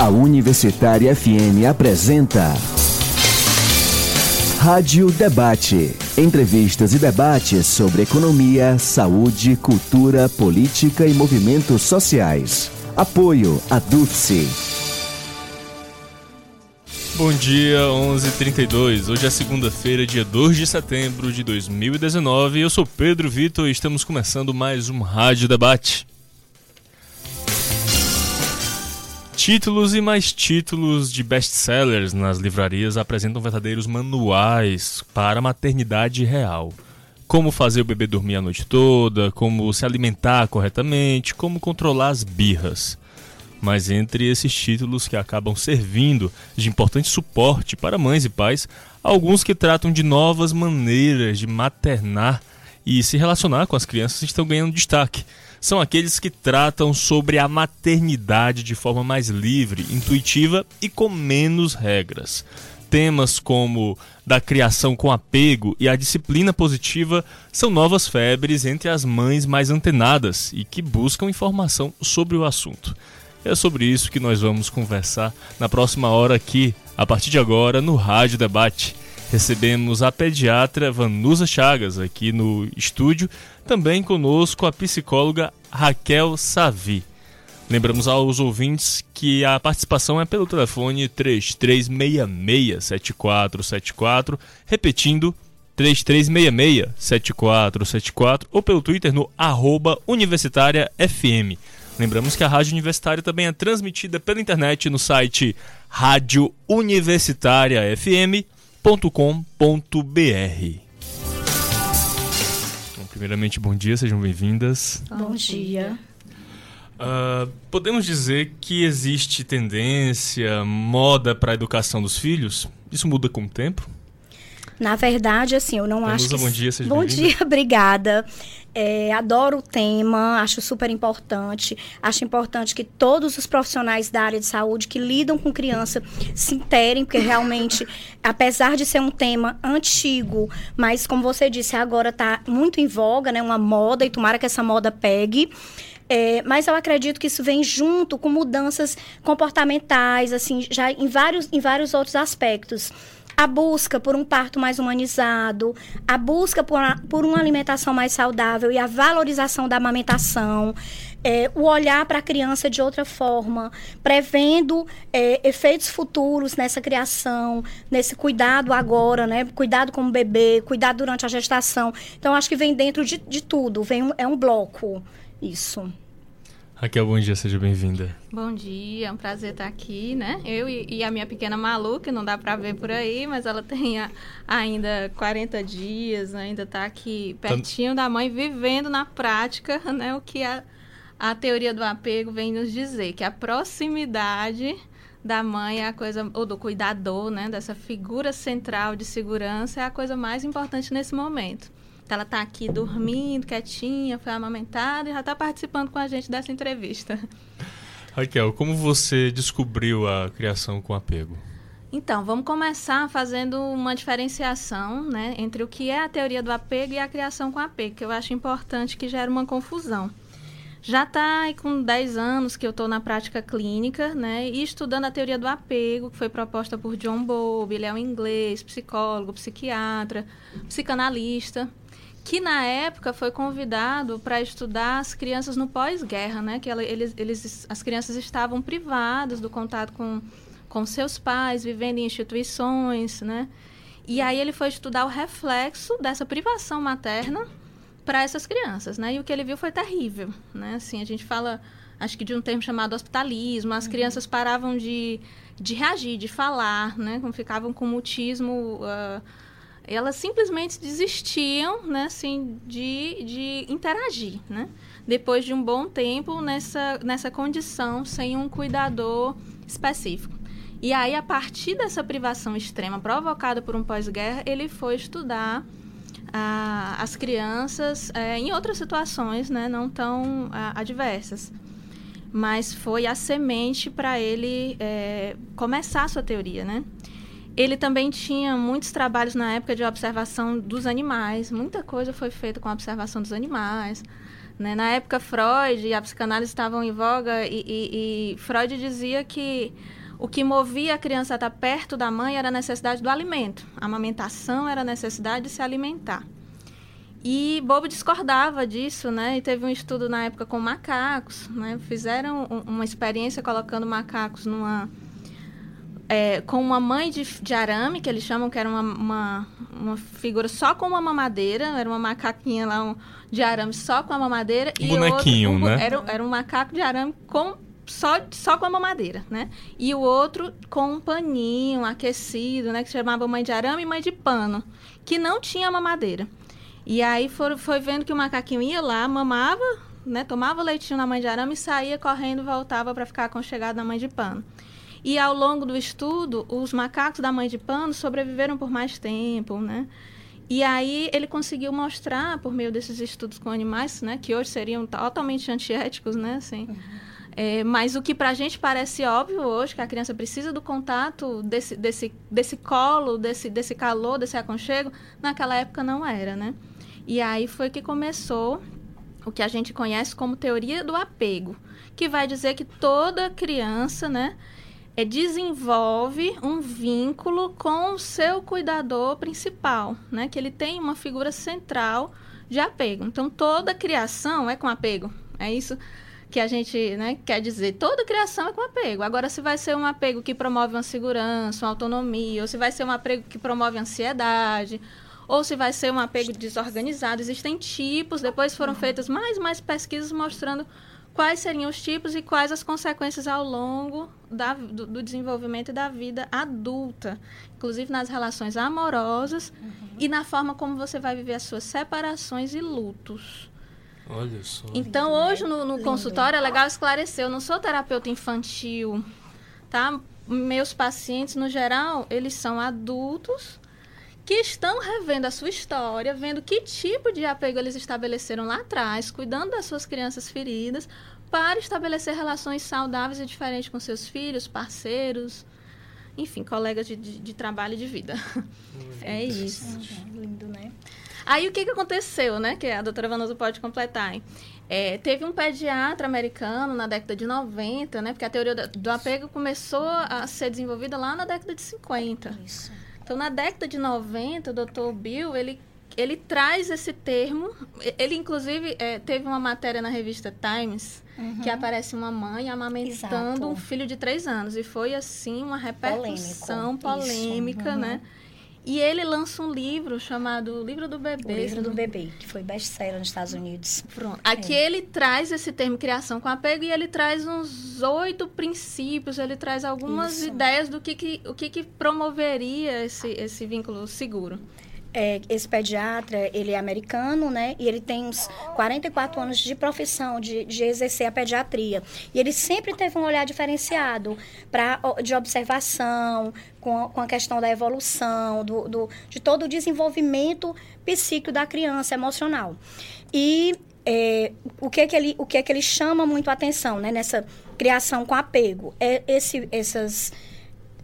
A Universitária FM apresenta Rádio Debate. Entrevistas e debates sobre economia, saúde, cultura, política e movimentos sociais. Apoio a DUFSE. Bom dia, 11:32. Hoje é segunda-feira, dia 2 de setembro de 2019. Eu sou Pedro Vitor e estamos começando mais um Rádio Debate. Títulos e mais títulos de best-sellers nas livrarias apresentam verdadeiros manuais para a maternidade real. Como fazer o bebê dormir a noite toda, como se alimentar corretamente, como controlar as birras. Mas entre esses títulos que acabam servindo de importante suporte para mães e pais, alguns que tratam de novas maneiras de maternar e se relacionar com as crianças estão ganhando destaque são aqueles que tratam sobre a maternidade de forma mais livre, intuitiva e com menos regras. Temas como da criação com apego e a disciplina positiva são novas febres entre as mães mais antenadas e que buscam informação sobre o assunto. É sobre isso que nós vamos conversar na próxima hora aqui, a partir de agora, no Rádio Debate recebemos a pediatra Vanusa Chagas aqui no estúdio, também conosco a psicóloga Raquel Savi. Lembramos aos ouvintes que a participação é pelo telefone 3366-7474, repetindo 3366-7474 ou pelo Twitter no arroba Universitária FM. Lembramos que a Rádio Universitária também é transmitida pela internet no site Rádio primeiramente, bom dia, sejam bem-vindas. Bom dia. Uh, podemos dizer que existe tendência, moda para a educação dos filhos? Isso muda com o tempo? Na verdade, assim, eu não acho que... bom dia, seja Bom dia, obrigada. É, adoro o tema, acho super importante. Acho importante que todos os profissionais da área de saúde que lidam com criança se interem, porque realmente, apesar de ser um tema antigo, mas como você disse, agora está muito em voga, né? Uma moda, e tomara que essa moda pegue. É, mas eu acredito que isso vem junto com mudanças comportamentais, assim, já em vários, em vários outros aspectos a busca por um parto mais humanizado, a busca por, uma, por uma alimentação mais saudável e a valorização da amamentação. É, o olhar para a criança de outra forma, prevendo é, efeitos futuros nessa criação, nesse cuidado agora, né? Cuidado com o bebê, cuidado durante a gestação. Então, acho que vem dentro de, de tudo, vem um, é um bloco isso. Raquel, bom dia, seja bem-vinda. Bom dia, é um prazer estar aqui, né? Eu e, e a minha pequena Malu, que não dá para ver por aí, mas ela tem a, ainda 40 dias, ainda está aqui pertinho da mãe, vivendo na prática, né? O que a, a teoria do apego vem nos dizer, que a proximidade da mãe é a coisa, ou do cuidador, né? Dessa figura central de segurança é a coisa mais importante nesse momento. Então, ela está aqui dormindo, quietinha, foi amamentada e já está participando com a gente dessa entrevista. Raquel, como você descobriu a criação com apego? Então, vamos começar fazendo uma diferenciação né, entre o que é a teoria do apego e a criação com apego, que eu acho importante que gera uma confusão. Já está com 10 anos que eu estou na prática clínica, né, e estudando a teoria do apego, que foi proposta por John Bowlby, ele é um inglês, psicólogo, psiquiatra, psicanalista que na época foi convidado para estudar as crianças no pós-guerra, né? Que ela, eles, eles, as crianças estavam privadas do contato com, com seus pais, vivendo em instituições, né? E aí ele foi estudar o reflexo dessa privação materna para essas crianças, né? E o que ele viu foi terrível, né? Assim, a gente fala, acho que de um termo chamado hospitalismo, as uhum. crianças paravam de, de reagir, de falar, né? Ficavam com mutismo... Uh, elas simplesmente desistiam, né, assim, de, de interagir, né? Depois de um bom tempo nessa, nessa condição, sem um cuidador específico. E aí, a partir dessa privação extrema provocada por um pós-guerra, ele foi estudar ah, as crianças é, em outras situações, né, não tão ah, adversas. Mas foi a semente para ele é, começar a sua teoria, né? Ele também tinha muitos trabalhos na época de observação dos animais. Muita coisa foi feita com a observação dos animais. Né? Na época, Freud e a psicanálise estavam em voga e, e, e Freud dizia que o que movia a criança a estar perto da mãe era a necessidade do alimento. A amamentação era a necessidade de se alimentar. E Bobo discordava disso, né? E teve um estudo na época com macacos, né? Fizeram uma experiência colocando macacos numa é, com uma mãe de, de, arame, que eles chamam que era uma, uma, uma, figura só com uma mamadeira, era uma macaquinha lá um, de arame só com a mamadeira. Um e bonequinho, outro, um, né? Era, era um macaco de arame com só, só com a mamadeira, né? E o outro com um paninho aquecido, né? Que se chamava mãe de arame e mãe de pano, que não tinha mamadeira. E aí for, foi vendo que o macaquinho ia lá, mamava, né? Tomava leitinho na mãe de arame e saía correndo, voltava para ficar aconchegado na mãe de pano. E ao longo do estudo, os macacos da mãe de pano sobreviveram por mais tempo, né? E aí ele conseguiu mostrar, por meio desses estudos com animais, né, que hoje seriam totalmente antiéticos, né, assim, uhum. é, mas o que para a gente parece óbvio hoje, que a criança precisa do contato, desse, desse, desse colo, desse, desse calor, desse aconchego, naquela época não era, né? E aí foi que começou o que a gente conhece como teoria do apego, que vai dizer que toda criança, né, é, desenvolve um vínculo com o seu cuidador principal, né? Que ele tem uma figura central de apego. Então, toda criação é com apego. É isso que a gente né, quer dizer. Toda criação é com apego. Agora, se vai ser um apego que promove uma segurança, uma autonomia, ou se vai ser um apego que promove ansiedade, ou se vai ser um apego desorganizado, existem tipos. Depois foram feitas mais e mais pesquisas mostrando quais seriam os tipos e quais as consequências ao longo da, do, do, desenvolvimento da vida adulta, inclusive nas relações amorosas uhum. e na forma como você vai viver as suas separações e lutos. Olha só. Então, hoje no, no consultório é legal esclarecer, eu não sou terapeuta infantil, tá? Meus pacientes, no geral, eles são adultos que estão revendo a sua história, vendo que tipo de apego eles estabeleceram lá atrás, cuidando das suas crianças feridas, para estabelecer relações saudáveis e diferentes com seus filhos, parceiros, enfim, colegas de, de, de trabalho e de vida. é isso. lindo, né? Aí o que, que aconteceu, né? Que a doutora Vanusa pode completar. É, teve um pediatra americano na década de 90, né? Porque a teoria do apego começou a ser desenvolvida lá na década de 50. Isso. Então, na década de 90, o Dr. Bill, ele, ele traz esse termo. Ele, inclusive, é, teve uma matéria na revista Times uhum. que aparece uma mãe amamentando Exato. um filho de três anos. E foi, assim, uma repercussão Polêmico. polêmica, uhum. né? E ele lança um livro chamado Livro do Bebê. O Livro do Bebê, que foi best-seller nos Estados Unidos. Pronto. Aqui é. ele traz esse termo criação com apego e ele traz uns oito princípios, ele traz algumas Isso. ideias do que, que, o que, que promoveria esse, esse vínculo seguro é, esse pediatra, ele é americano, né? E ele tem uns 44 anos de profissão, de, de exercer a pediatria. E ele sempre teve um olhar diferenciado pra, de observação, com, com a questão da evolução, do, do, de todo o desenvolvimento psíquico da criança, emocional. E é, o, que é que ele, o que é que ele chama muito a atenção, né? Nessa criação com apego. É esse, essas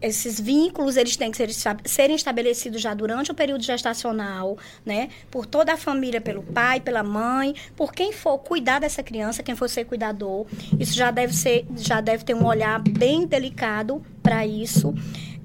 esses vínculos eles têm que ser, serem estabelecidos já durante o período gestacional, né? Por toda a família, pelo pai, pela mãe, por quem for cuidar dessa criança, quem for ser cuidador. Isso já deve ser, já deve ter um olhar bem delicado para isso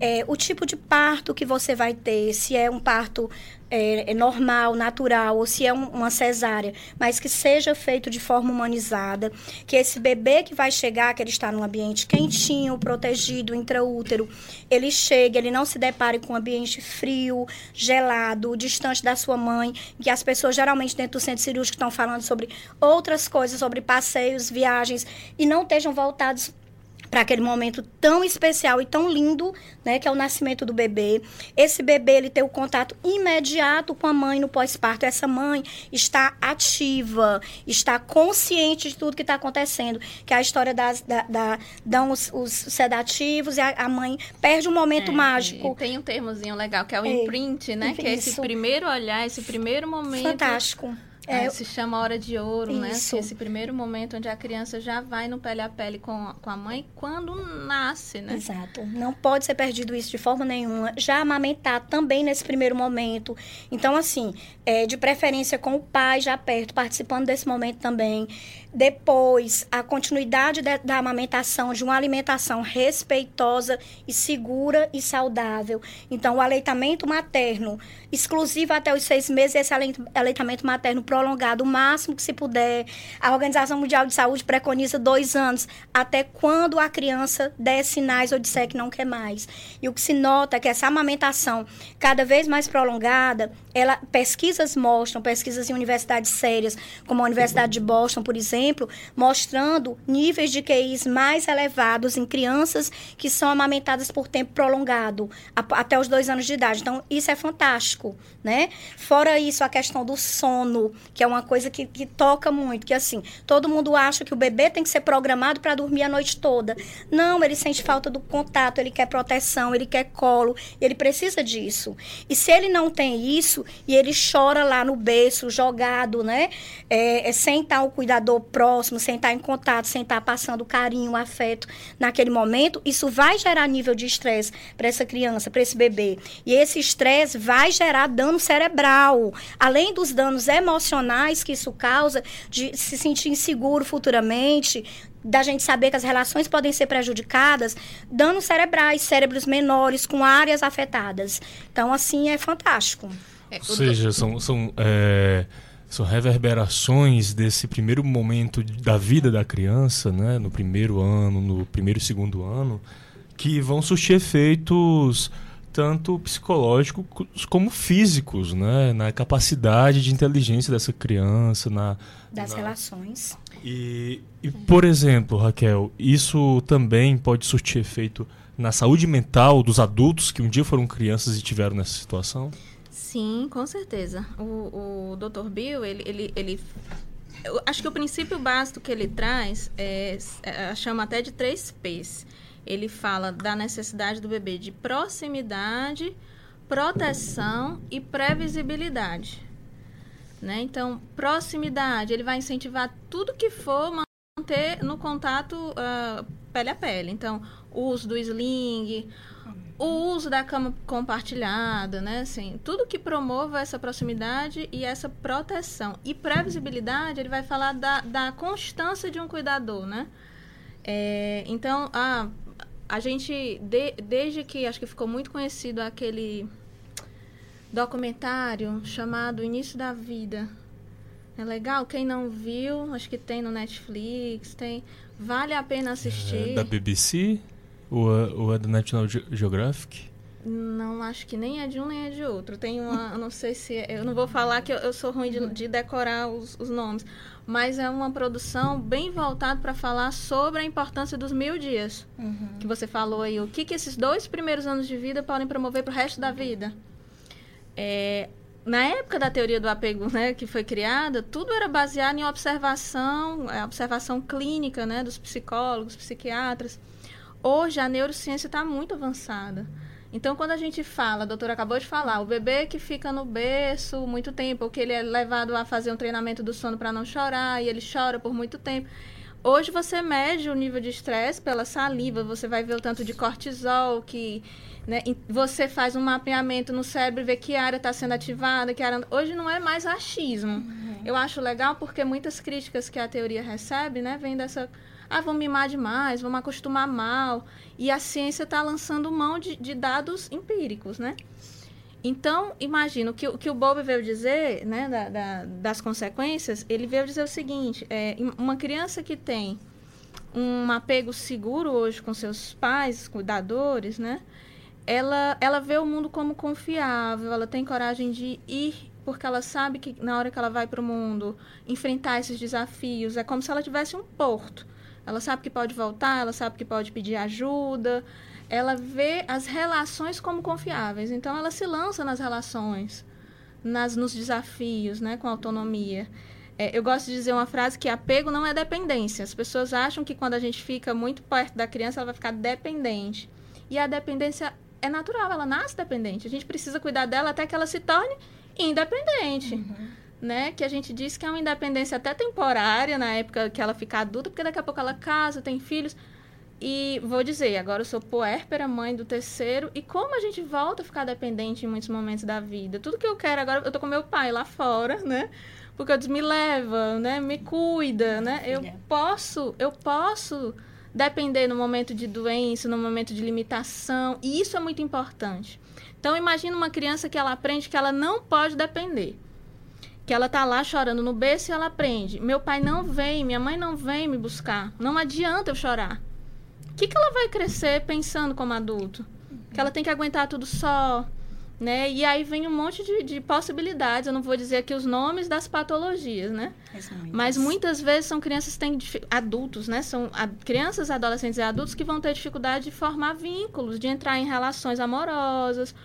é, o tipo de parto que você vai ter, se é um parto é, é normal, natural, ou se é um, uma cesárea, mas que seja feito de forma humanizada, que esse bebê que vai chegar, que ele está num ambiente quentinho, protegido, intraútero, ele chegue, ele não se depare com um ambiente frio, gelado, distante da sua mãe, que as pessoas geralmente dentro do centro cirúrgico estão falando sobre outras coisas, sobre passeios, viagens, e não estejam voltados para aquele momento tão especial e tão lindo, né, que é o nascimento do bebê. Esse bebê ele tem o contato imediato com a mãe no pós-parto. Essa mãe está ativa, está consciente de tudo que está acontecendo, que é a história das da, da dão os, os, sedativos e a, a, mãe perde um momento é, mágico. tem um termozinho legal que é o é, imprint, né, que é esse primeiro olhar, esse primeiro momento. Fantástico É, é, se chama hora de ouro, né? Isso. né? Esse primeiro momento onde a criança já vai no pele a pele com, com a mãe quando nasce, né? Exato. Não pode ser perdido isso de forma nenhuma. Já amamentar também nesse primeiro momento. Então, assim, é, de preferência com o pai já perto, participando desse momento também. Depois, a continuidade de, da amamentação, de uma alimentação respeitosa e segura e saudável. Então, o aleitamento materno exclusivo até os seis meses, esse aleitamento materno prolongado, o máximo que se puder. A Organização Mundial de Saúde preconiza dois anos, até quando a criança der sinais ou disser que não quer mais. E o que se nota é que essa amamentação cada vez mais prolongada, ela, pesquisas mostram, pesquisas em universidades sérias, como a Universidade de Boston, por exemplo, mostrando níveis de QIs mais elevados em crianças que são amamentadas por tempo prolongado, até os dois anos de idade. Então, isso é fantástico, né? Fora isso, a questão do sono, que é uma coisa que, que toca muito, que assim, todo mundo acha que o bebê tem que ser programado para dormir a noite toda. Não, ele sente falta do contato, ele quer proteção, ele quer colo, ele precisa disso. E se ele não tem isso, e ele chora lá no berço, jogado, né? É, é, sem estar o cuidador próximo, sem estar em contato, sem estar passando carinho, afeto naquele momento, isso vai gerar nível de estresse para essa criança, para esse bebê. E esse estresse vai gerar dano cerebral. Além dos danos emocionais que isso causa, de se sentir inseguro futuramente, da gente saber que as relações podem ser prejudicadas, danos cerebrais, cérebros menores com áreas afetadas. Então, assim, é fantástico. É, Ou seja, são, são, é, são reverberações desse primeiro momento da vida da criança, né, no primeiro ano, no primeiro e segundo ano, que vão surtir efeitos tanto psicológicos como físicos, né? Na capacidade de inteligência dessa criança, na das na... relações. E, e por exemplo, Raquel, isso também pode surtir efeito na saúde mental dos adultos que um dia foram crianças e tiveram nessa situação? Sim, com certeza. O, o Dr. Bill, ele, ele, ele eu acho que o princípio básico que ele traz é, é, chama até de três P's. Ele fala da necessidade do bebê de proximidade, proteção e previsibilidade. Né? Então, proximidade, ele vai incentivar tudo que for manter no contato uh, pele a pele. Então, o uso do sling, o uso da cama compartilhada, né? Assim, tudo que promova essa proximidade e essa proteção. E previsibilidade, ele vai falar da, da constância de um cuidador, né? É, então, a, a gente, de, desde que acho que ficou muito conhecido aquele documentário chamado Início da Vida. É legal? Quem não viu, acho que tem no Netflix, tem. Vale a pena assistir. É, da BBC? Ou é, ou é do National Geographic? Não, acho que nem é de um nem é de outro. Tem uma, não sei se. É, eu não vou falar que eu, eu sou ruim de, de decorar os, os, nomes, mas é uma produção bem voltada para falar sobre a importância dos mil dias. Uhum. Que você falou aí. O que, que esses dois primeiros anos de vida podem promover para o resto da vida. É, na época da teoria do apego, né, que foi criada, tudo era baseado em observação, é, observação clínica, né, dos psicólogos, psiquiatras. Hoje a neurociência está muito avançada. Então, quando a gente fala, a doutora acabou de falar, o bebê que fica no berço muito tempo, ou que ele é levado a fazer um treinamento do sono para não chorar, e ele chora por muito tempo. Hoje você mede o nível de estresse pela saliva, você vai ver o tanto de cortisol que. Né, você faz um mapeamento no cérebro e vê que área está sendo ativada, que área. Hoje não é mais achismo. Uhum. Eu acho legal porque muitas críticas que a teoria recebe, né, vem dessa ah, vão mimar demais, vão acostumar mal. E a ciência está lançando mão de, de, dados empíricos, né? Então, imagina, o que, o que o Bob veio dizer, né, da, da, das consequências, ele veio dizer o seguinte, é, uma criança que tem um apego seguro hoje com seus pais, cuidadores, né, ela, ela vê o mundo como confiável, ela tem coragem de ir porque ela sabe que na hora que ela vai para o mundo enfrentar esses desafios, é como se ela tivesse um porto. Ela sabe que pode voltar, ela sabe que pode pedir ajuda, ela vê as relações como confiáveis. Então, ela se lança nas relações, nas, nos desafios, né, com autonomia. É, eu gosto de dizer uma frase que apego não é dependência. As pessoas acham que quando a gente fica muito perto da criança, ela vai ficar dependente. E a dependência é natural, ela nasce dependente. A gente precisa cuidar dela até que ela se torne independente. Uhum. Né? Que a gente diz que é uma independência até temporária na época que ela fica adulta, porque daqui a pouco ela casa, tem filhos. E vou dizer, agora eu sou puérpera, mãe do terceiro, e como a gente volta a ficar dependente em muitos momentos da vida. Tudo que eu quero agora, eu tô com meu pai lá fora, né? Porque eu disse, me leva, né? Me cuida, né? Eu posso, eu posso depender no momento de doença, no momento de limitação, e isso é muito importante. Então imagina uma criança que ela aprende que ela não pode depender que ela tá lá chorando no berço e ela aprende. Meu pai não vem, minha mãe não vem me buscar. Não adianta eu chorar. O que, que ela vai crescer pensando como adulto? Que ela tem que aguentar tudo só, né? E aí vem um monte de, de possibilidades. Eu não vou dizer aqui os nomes das patologias, né? Mas muitas vezes são crianças que têm adultos, né? São a, crianças, adolescentes e adultos que vão ter dificuldade de formar vínculos, de entrar em relações amorosas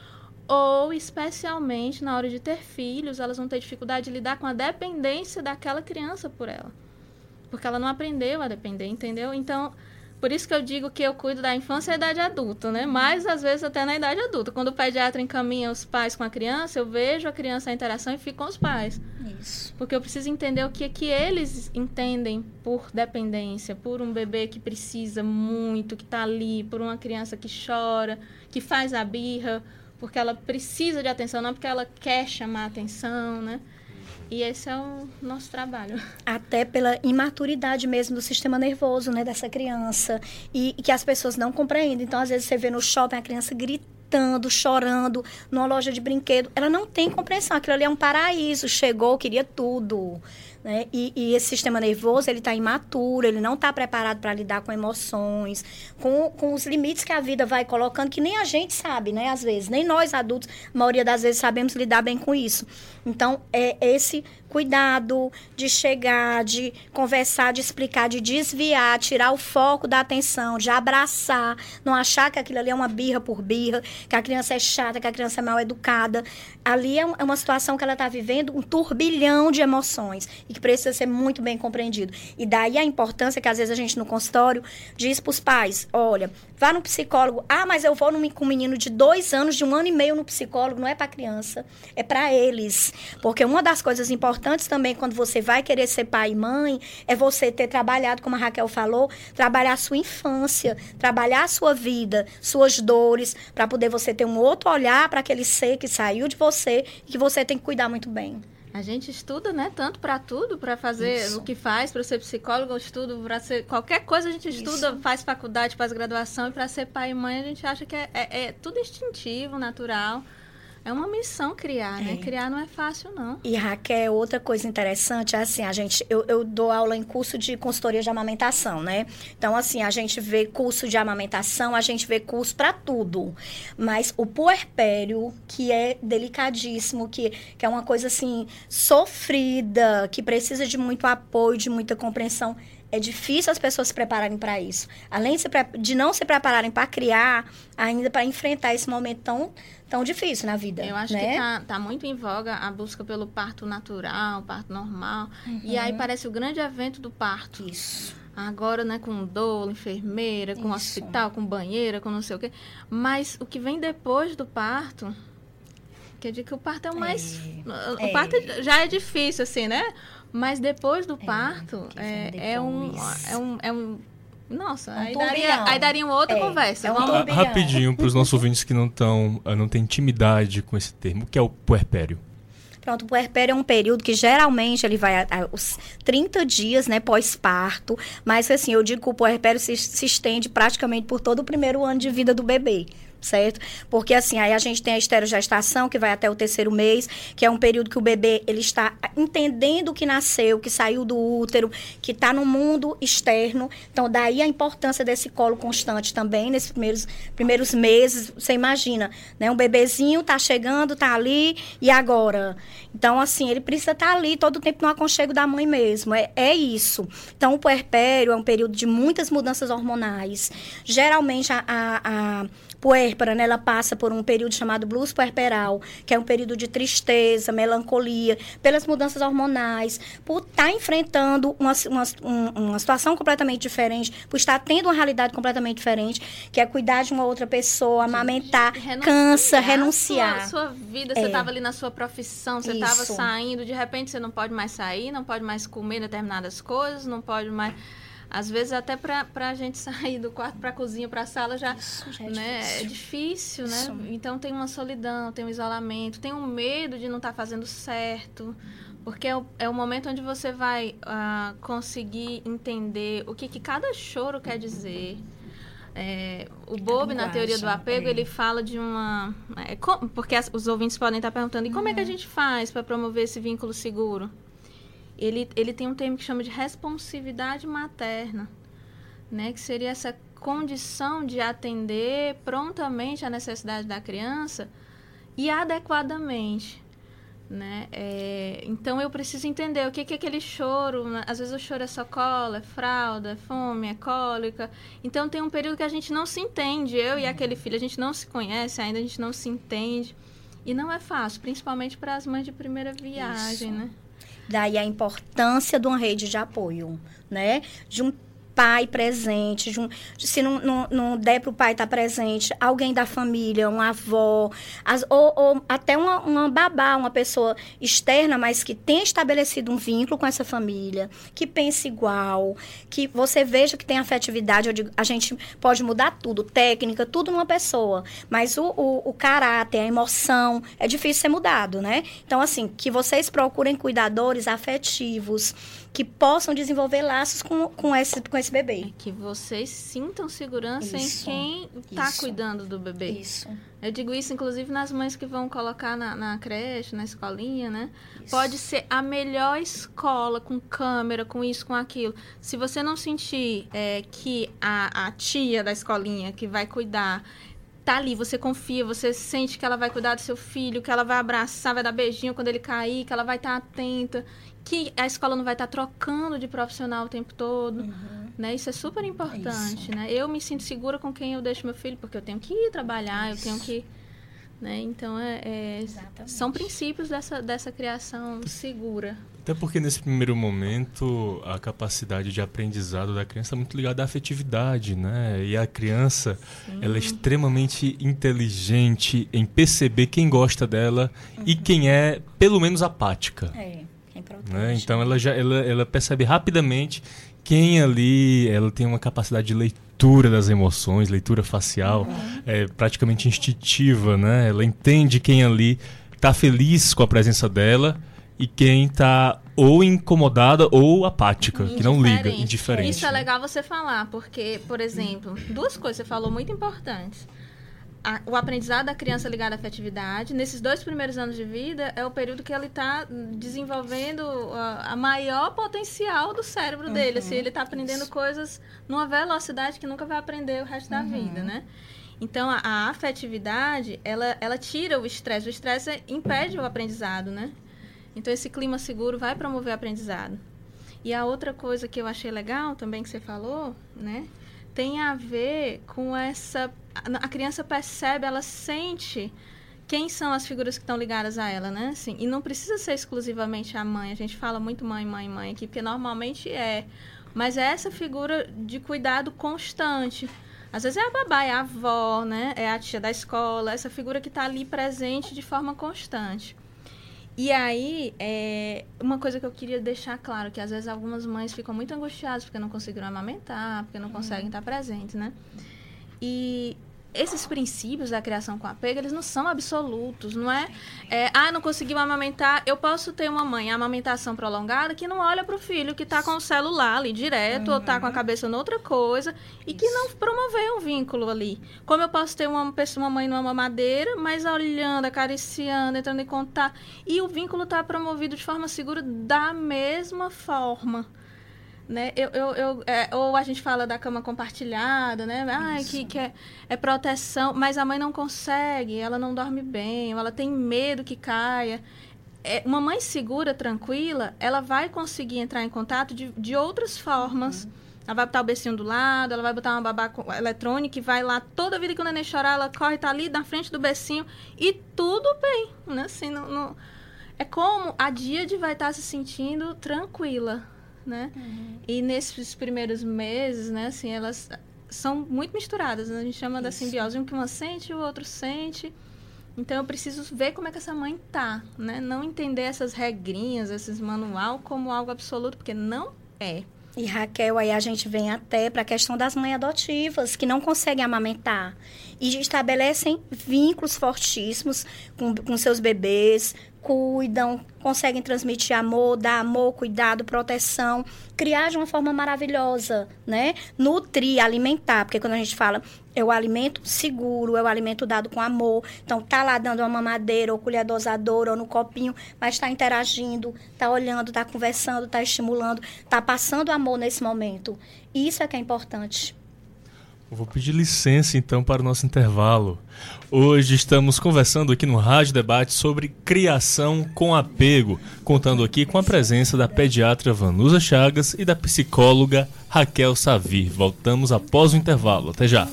ou especialmente na hora de ter filhos, elas vão ter dificuldade de lidar com a dependência daquela criança por ela. Porque ela não aprendeu a depender, entendeu? Então, por isso que eu digo que eu cuido da infância e da idade adulta, né? Mas às vezes até na idade adulta. Quando o pediatra encaminha os pais com a criança, eu vejo a criança a interação e fico com os pais. Isso. Porque eu preciso entender o que é que eles entendem por dependência, por um bebê que precisa muito, que está ali, por uma criança que chora, que faz a birra porque ela precisa de atenção, não porque ela quer chamar atenção, né? E esse é o nosso trabalho. Até pela imaturidade mesmo do sistema nervoso, né, dessa criança. E, e, que as pessoas não compreendem. Então, às vezes, você vê no shopping a criança gritando, chorando, numa loja de brinquedo. Ela não tem compreensão. Aquilo ali é um paraíso. Chegou, queria tudo. Né? E, e, esse sistema nervoso, ele está imaturo, ele não está preparado para lidar com emoções, com, com os limites que a vida vai colocando, que nem a gente sabe, né? Às vezes, nem nós adultos, a maioria das vezes, sabemos lidar bem com isso. Então, é esse cuidado de chegar, de conversar, de explicar, de desviar, tirar o foco da atenção, de abraçar, não achar que aquilo ali é uma birra por birra, que a criança é chata, que a criança é mal educada. Ali é, é uma situação que ela está vivendo um turbilhão de emoções que precisa ser muito bem compreendido. E daí a importância que às vezes a gente no consultório diz para os pais: olha, vá no psicólogo. Ah, mas eu vou no, com um menino de dois anos, de um ano e meio no psicólogo. Não é para criança, é para eles. Porque uma das coisas importantes também quando você vai querer ser pai e mãe é você ter trabalhado, como a Raquel falou, trabalhar a sua infância, trabalhar a sua vida, suas dores, para poder você ter um outro olhar para aquele ser que saiu de você e que você tem que cuidar muito bem. A gente estuda, né? Tanto para tudo, para fazer Isso. o que faz, para ser psicólogo, estudo para ser qualquer coisa a gente estuda, Isso. faz faculdade, faz graduação e para ser pai e mãe a gente acha que é, é, é tudo instintivo, natural. É uma missão criar, né? é. Criar não é fácil, não. E Raquel, outra coisa interessante é assim, a gente, eu, eu dou aula em curso de consultoria de amamentação, né? Então, assim, a gente vê curso de amamentação, a gente vê curso para tudo. Mas o puerpério, que é delicadíssimo, que, que é uma coisa assim, sofrida, que precisa de muito apoio, de muita compreensão é difícil as pessoas se prepararem para isso. Além de, se, de não se prepararem para criar, ainda para enfrentar esse momento tão, tão difícil na vida. Eu acho né? que tá, tá, muito em voga a busca pelo parto natural, parto normal. Uhum. E aí parece o grande evento do parto. Isso. Agora, né, com dolo, enfermeira, com Isso. hospital, com banheira, com não sei o quê. Mas o que vem depois do parto, quer dizer que o parto é o mais. É. O parto é. já é difícil, assim, né? Mas depois do é, parto, é, é, um, é, um, é um. Nossa, um aí, daria, aí daria uma outra é, conversa. É um ah, rapidinho, para os nossos ouvintes que não, tão, ah, não têm intimidade com esse termo, o que é o puerpério? Pronto, o puerpério é um período que geralmente ele vai a, a, os 30 dias, né, pós-parto, mas assim, eu digo que o puerpério se, se estende praticamente por todo o primeiro ano de vida do bebê certo? Porque assim, aí a gente tem a esterogestação, que vai até o terceiro mês, que é um período que o bebê ele está entendendo que nasceu, que saiu do útero, que está no mundo externo. Então, daí a importância desse colo constante também, nesses primeiros, primeiros meses. Você imagina, né? Um bebezinho tá chegando, tá ali, e agora? Então, assim, ele precisa estar tá ali todo o tempo no aconchego da mãe mesmo. É, é isso. Então, o puerpério é um período de muitas mudanças hormonais. Geralmente, a, a, a puérpera, né, ela passa por um período chamado blues puerperal, que é um período de tristeza, melancolia, pelas mudanças hormonais, por estar tá enfrentando uma, uma, uma situação completamente diferente, por estar tendo uma realidade completamente diferente, que é cuidar de uma outra pessoa, amamentar, renunciar, cansa, renunciar. Sua, sua vida, você estava é. ali na sua profissão, você estava saindo, de repente você não pode mais sair, não pode mais comer determinadas coisas, não pode mais às vezes até para a gente sair do quarto para a cozinha, para a sala já, Isso, já é, né, difícil. é difícil, né? Isso. Então tem uma solidão, tem um isolamento, tem um medo de não estar tá fazendo certo, porque é o, é o momento onde você vai uh, conseguir entender o que, que cada choro quer dizer. É, o Bob, na teoria do apego, é. ele fala de uma. É, porque as, os ouvintes podem estar perguntando: e como uhum. é que a uhum. gente faz para promover esse vínculo seguro? Ele, ele tem um termo que chama de responsividade materna, né? que seria essa condição de atender prontamente a necessidade da criança e adequadamente. Né? É, então eu preciso entender o que, que é aquele choro. Né? Às vezes o choro é só cola, é fralda, é fome, é cólica. Então tem um período que a gente não se entende. Eu e aquele filho, a gente não se conhece ainda, a gente não se entende. E não é fácil, principalmente para as mães de primeira viagem, Isso. né? Daí a importância de uma rede de apoio, né? De um pai presente, de um, se não, não, não der para o pai estar tá presente, alguém da família, uma avó, as, ou, ou, até uma, uma babá, uma pessoa externa, mas que tenha estabelecido um vínculo com essa família, que pense igual, que você veja que tem afetividade. Digo, a gente pode mudar tudo, técnica, tudo numa pessoa, mas o, o, o caráter, a emoção, é difícil ser mudado, né? Então, assim, que vocês procurem cuidadores afetivos, que possam desenvolver laços com, com, esse, com esse bebê. É que vocês sintam segurança isso, em quem está cuidando do bebê. Isso. Eu digo isso, inclusive, nas mães que vão colocar na, na creche, na escolinha, né? Isso. Pode ser a melhor escola, com câmera, com isso, com aquilo. Se você não sentir é, que a, a tia da escolinha que vai cuidar tá ali, você confia, você sente que ela vai cuidar do seu filho, que ela vai abraçar, vai dar beijinho quando ele cair, que ela vai estar tá atenta que a escola não vai estar trocando de profissional o tempo todo, uhum. né? Isso é super importante, Isso. né? Eu me sinto segura com quem eu deixo meu filho, porque eu tenho que ir trabalhar, Isso. eu tenho que, né? Então é, é são princípios dessa dessa criação segura. Até porque nesse primeiro momento a capacidade de aprendizado da criança é muito ligada à afetividade, né? E a criança, Sim. ela é extremamente inteligente em perceber quem gosta dela uhum. e quem é pelo menos apática. É. Né? Então ela já ela, ela percebe rapidamente quem ali ela tem uma capacidade de leitura das emoções, leitura facial, uhum. é praticamente instintiva, né? Ela entende quem ali está feliz com a presença dela e quem está ou incomodada ou apática, que não liga, indiferente. Isso é legal você falar, porque, por exemplo, duas coisas você falou muito importantes a, o aprendizado da criança ligado à afetividade, nesses dois primeiros anos de vida, é o período que ele está desenvolvendo a, a, maior potencial do cérebro uhum. dele. Assim, ele está aprendendo Isso. coisas numa velocidade que nunca vai aprender o resto uhum. da vida, né? Então, a, a, afetividade, ela, ela tira o estresse. O estresse impede o aprendizado, né? Então, esse clima seguro vai promover o aprendizado. E a outra coisa que eu achei legal também que você falou, né? Tem a ver com essa a criança percebe, ela sente quem são as figuras que estão ligadas a ela, né? Assim, e não precisa ser exclusivamente a mãe. A gente fala muito mãe, mãe, mãe aqui, porque normalmente é. Mas é essa figura de cuidado constante. Às vezes é a babá, é a avó, né? É a tia da escola, essa figura que está ali presente de forma constante. E aí, é, uma coisa que eu queria deixar claro, que às vezes algumas mães ficam muito angustiadas porque não conseguiram amamentar, porque não uhum. conseguem estar presentes, né? E esses princípios da criação com apego, eles não são absolutos, não é? é ah, não conseguiu amamentar, eu posso ter uma mãe, amamentação prolongada, que não olha para o filho que está com o celular ali direto, uhum. ou está com a cabeça noutra coisa, e Isso. que não promoveu um vínculo ali. Como eu posso ter uma pessoa, uma mãe numa mamadeira, mas olhando, acariciando, entrando em contato, e o vínculo está promovido de forma segura da mesma forma né? Eu, eu, eu é, ou a gente fala da cama compartilhada, né? Ai, que, que é, é, proteção, mas a mãe não consegue, ela não dorme bem, ou ela tem medo que caia. É, uma mãe segura, tranquila, ela vai conseguir entrar em contato de, de outras formas. Uhum. ela vai botar o becinho do lado, ela vai botar uma babá eletrônica e vai lá, toda vida que o neném chorar, ela corre, tá ali na frente do becinho e tudo bem, né? Assim, não, não... É como a Díade vai estar tá se sentindo tranquila, né? Uhum. E nesses primeiros meses, né, assim, elas são muito misturadas, né? a gente chama Isso. da simbiose, um que uma sente, o outro sente. Então eu preciso ver como é que essa mãe tá, né? Não entender essas regrinhas, esses manual como algo absoluto, porque não é. E Raquel, aí a gente vem até para a questão das mães adotivas que não conseguem amamentar e estabelecem vínculos fortíssimos com, com seus bebês, cuidam, conseguem transmitir amor, dar amor, cuidado, proteção, criar de uma forma maravilhosa, né? Nutrir, alimentar, porque quando a gente fala é o alimento seguro, é o alimento dado com amor. Então, tá lá dando uma mamadeira, ou colher dosadora, ou no copinho, mas está interagindo, está olhando, está conversando, está estimulando, está passando amor nesse momento. Isso é que é importante. Vou pedir licença então para o nosso intervalo. Hoje estamos conversando aqui no Rádio Debate sobre criação com apego, contando aqui com a presença da pediatra Vanusa Chagas e da psicóloga Raquel Savir. Voltamos após o intervalo. Até já.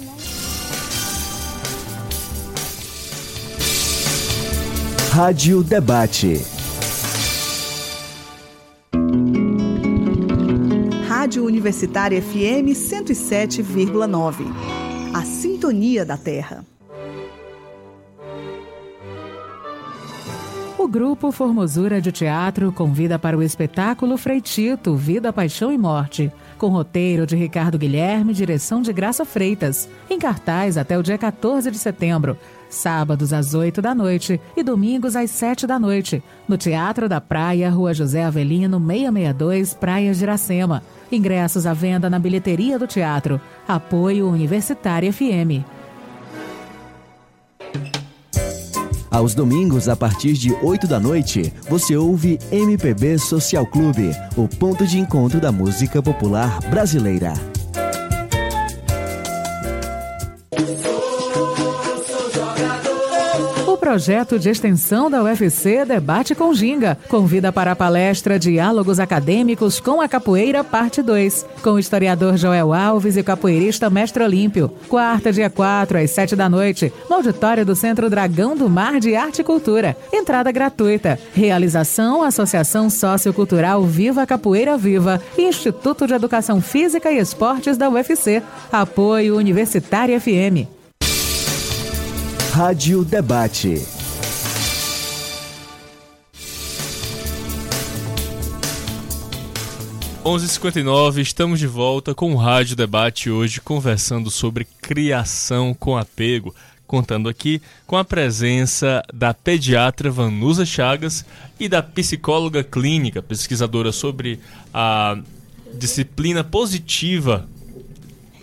Rádio Debate. Rádio Universitária FM 107,9. A Sintonia da Terra. O grupo Formosura de Teatro convida para o espetáculo Freitito, Vida, Paixão e Morte, com roteiro de Ricardo Guilherme, direção de Graça Freitas, em cartaz até o dia 14 de setembro, sábados às 8 da noite e domingos às 7 da noite, no Teatro da Praia, Rua José Avelino, 662, Praia de Iracema. Ingressos à venda na bilheteria do teatro. Apoio Universitário FM. Aos domingos, a partir de 8 da noite, você ouve MPB Social Clube, o ponto de encontro da música popular brasileira. Projeto de extensão da UFC Debate com Ginga. Convida para a palestra Diálogos Acadêmicos com a Capoeira, parte 2, com o historiador Joel Alves e o capoeirista Mestre Olímpio. Quarta, dia 4, às 7 da noite, no auditório do Centro Dragão do Mar de Arte e Cultura. Entrada gratuita. Realização Associação Sociocultural Viva Capoeira Viva e Instituto de Educação Física e Esportes da UFC. Apoio Universitário FM. Rádio Debate. Onze cinquenta estamos de volta com o Rádio Debate hoje conversando sobre criação com apego, contando aqui com a presença da pediatra Vanusa Chagas e da psicóloga clínica, pesquisadora sobre a disciplina positiva,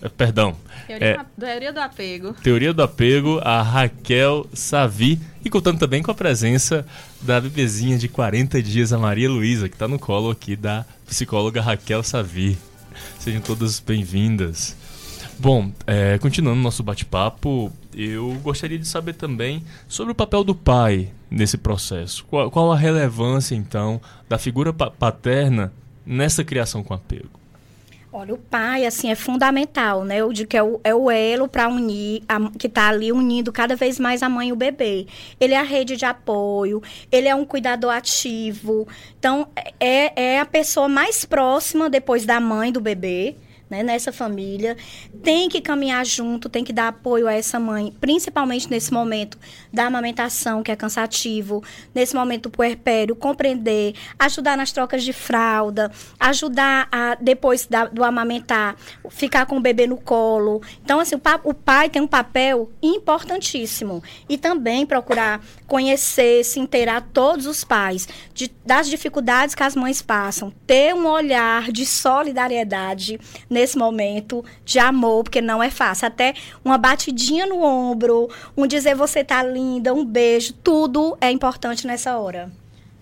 perdão, Teoria, é, teoria do apego. Teoria do apego, a Raquel Savi. E contando também com a presença da bebezinha de 40 dias, a Maria Luísa, que está no colo aqui da psicóloga Raquel Savi. Sejam todas bem-vindas. Bom, é, continuando nosso bate-papo, eu gostaria de saber também sobre o papel do pai nesse processo. Qual, qual a relevância, então, da figura paterna nessa criação com apego? Olha, o pai, assim, é fundamental, né? Eu digo que é o, é o elo para unir, a, que está ali unindo cada vez mais a mãe e o bebê. Ele é a rede de apoio, ele é um cuidador ativo. Então, é, é a pessoa mais próxima depois da mãe do bebê né, nessa família, tem que caminhar junto, tem que dar apoio a essa mãe, principalmente nesse momento da amamentação, que é cansativo, nesse momento do puerpério, compreender, ajudar nas trocas de fralda, ajudar a, depois da, do amamentar, ficar com o bebê no colo. Então, assim, o, o pai tem um papel importantíssimo. E também procurar conhecer, se inteirar todos os pais de, das dificuldades que as mães passam, ter um olhar de solidariedade nesse momento de amor, porque não é fácil. Até uma batidinha no ombro, um dizer você tá linda, um beijo, tudo é importante nessa hora.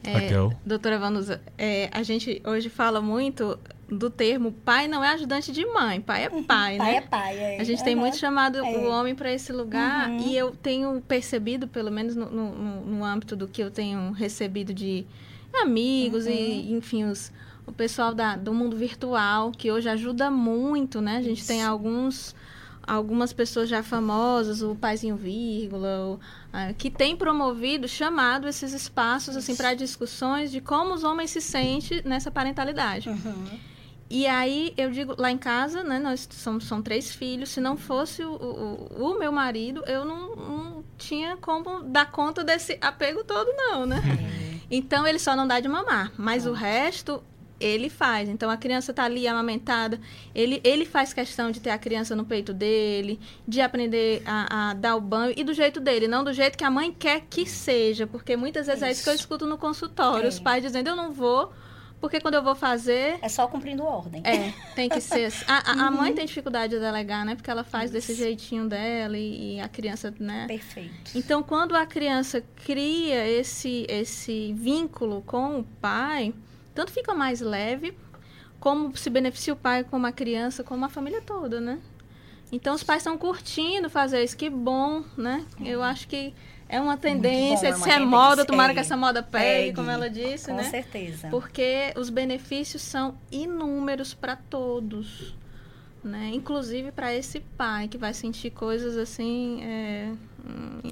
É, Raquel. Doutora Vanusa, é, a gente hoje fala muito do termo pai não é ajudante de mãe, pai é pai, né? Pai é pai, é. A gente uhum. tem muito chamado é. o homem para esse lugar uhum. e eu tenho percebido, pelo menos no, no, no, âmbito do que eu tenho recebido de amigos uhum. e, enfim, os, o pessoal da, do mundo virtual, que hoje ajuda muito, né? A gente Isso. tem alguns algumas pessoas já famosas, o Paizinho Vírgula, o, uh, que tem promovido, chamado esses espaços assim para discussões de como os homens se sentem nessa parentalidade. Uhum. E aí eu digo, lá em casa, né, nós somos são três filhos, se não fosse o, o, o meu marido, eu não, não, tinha como dar conta desse apego todo, não, né? Uhum. Então ele só não dá de mamar, mas o resto ele faz. Então a criança está ali amamentada, ele, ele faz questão de ter a criança no peito dele, de aprender a, a, dar o banho e do jeito dele, não do jeito que a mãe quer que seja, porque muitas vezes isso. é isso que eu escuto no consultório, é. os pais dizendo eu não vou porque quando eu vou fazer. É só cumprindo ordem. É, tem que ser. Assim. A, a, a mãe uhum. tem dificuldade de delegar, né? Porque ela faz Isso. desse jeitinho dela e, e, a criança, né? Perfeito. Então, quando a criança cria esse, esse vínculo com o pai, tanto fica mais leve, como se beneficia o pai, como a criança, como a família toda, né? Então os pais estão curtindo fazer isso, que bom, né? Eu acho que é uma tendência, bom, é, uma é moda, tomara que essa moda pegue, pegue, como ela disse, com né? Com certeza. Porque os benefícios são inúmeros para todos, né? Inclusive para esse pai que vai sentir coisas assim... É...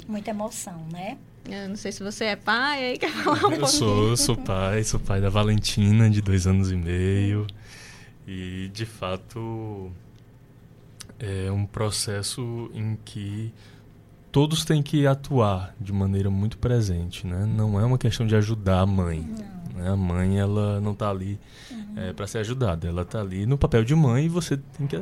Muita emoção, né? Eu não sei se você é pai, aí quer falar um Eu sou, sou pai, sou pai da Valentina, de dois anos e meio. E, de fato, é um processo em que todos têm que atuar de maneira muito presente, né? Não é uma questão de ajudar a mãe. Né? A mãe, ela não está ali uhum. é, para ser ajudada. Ela está ali no papel de mãe e você tem que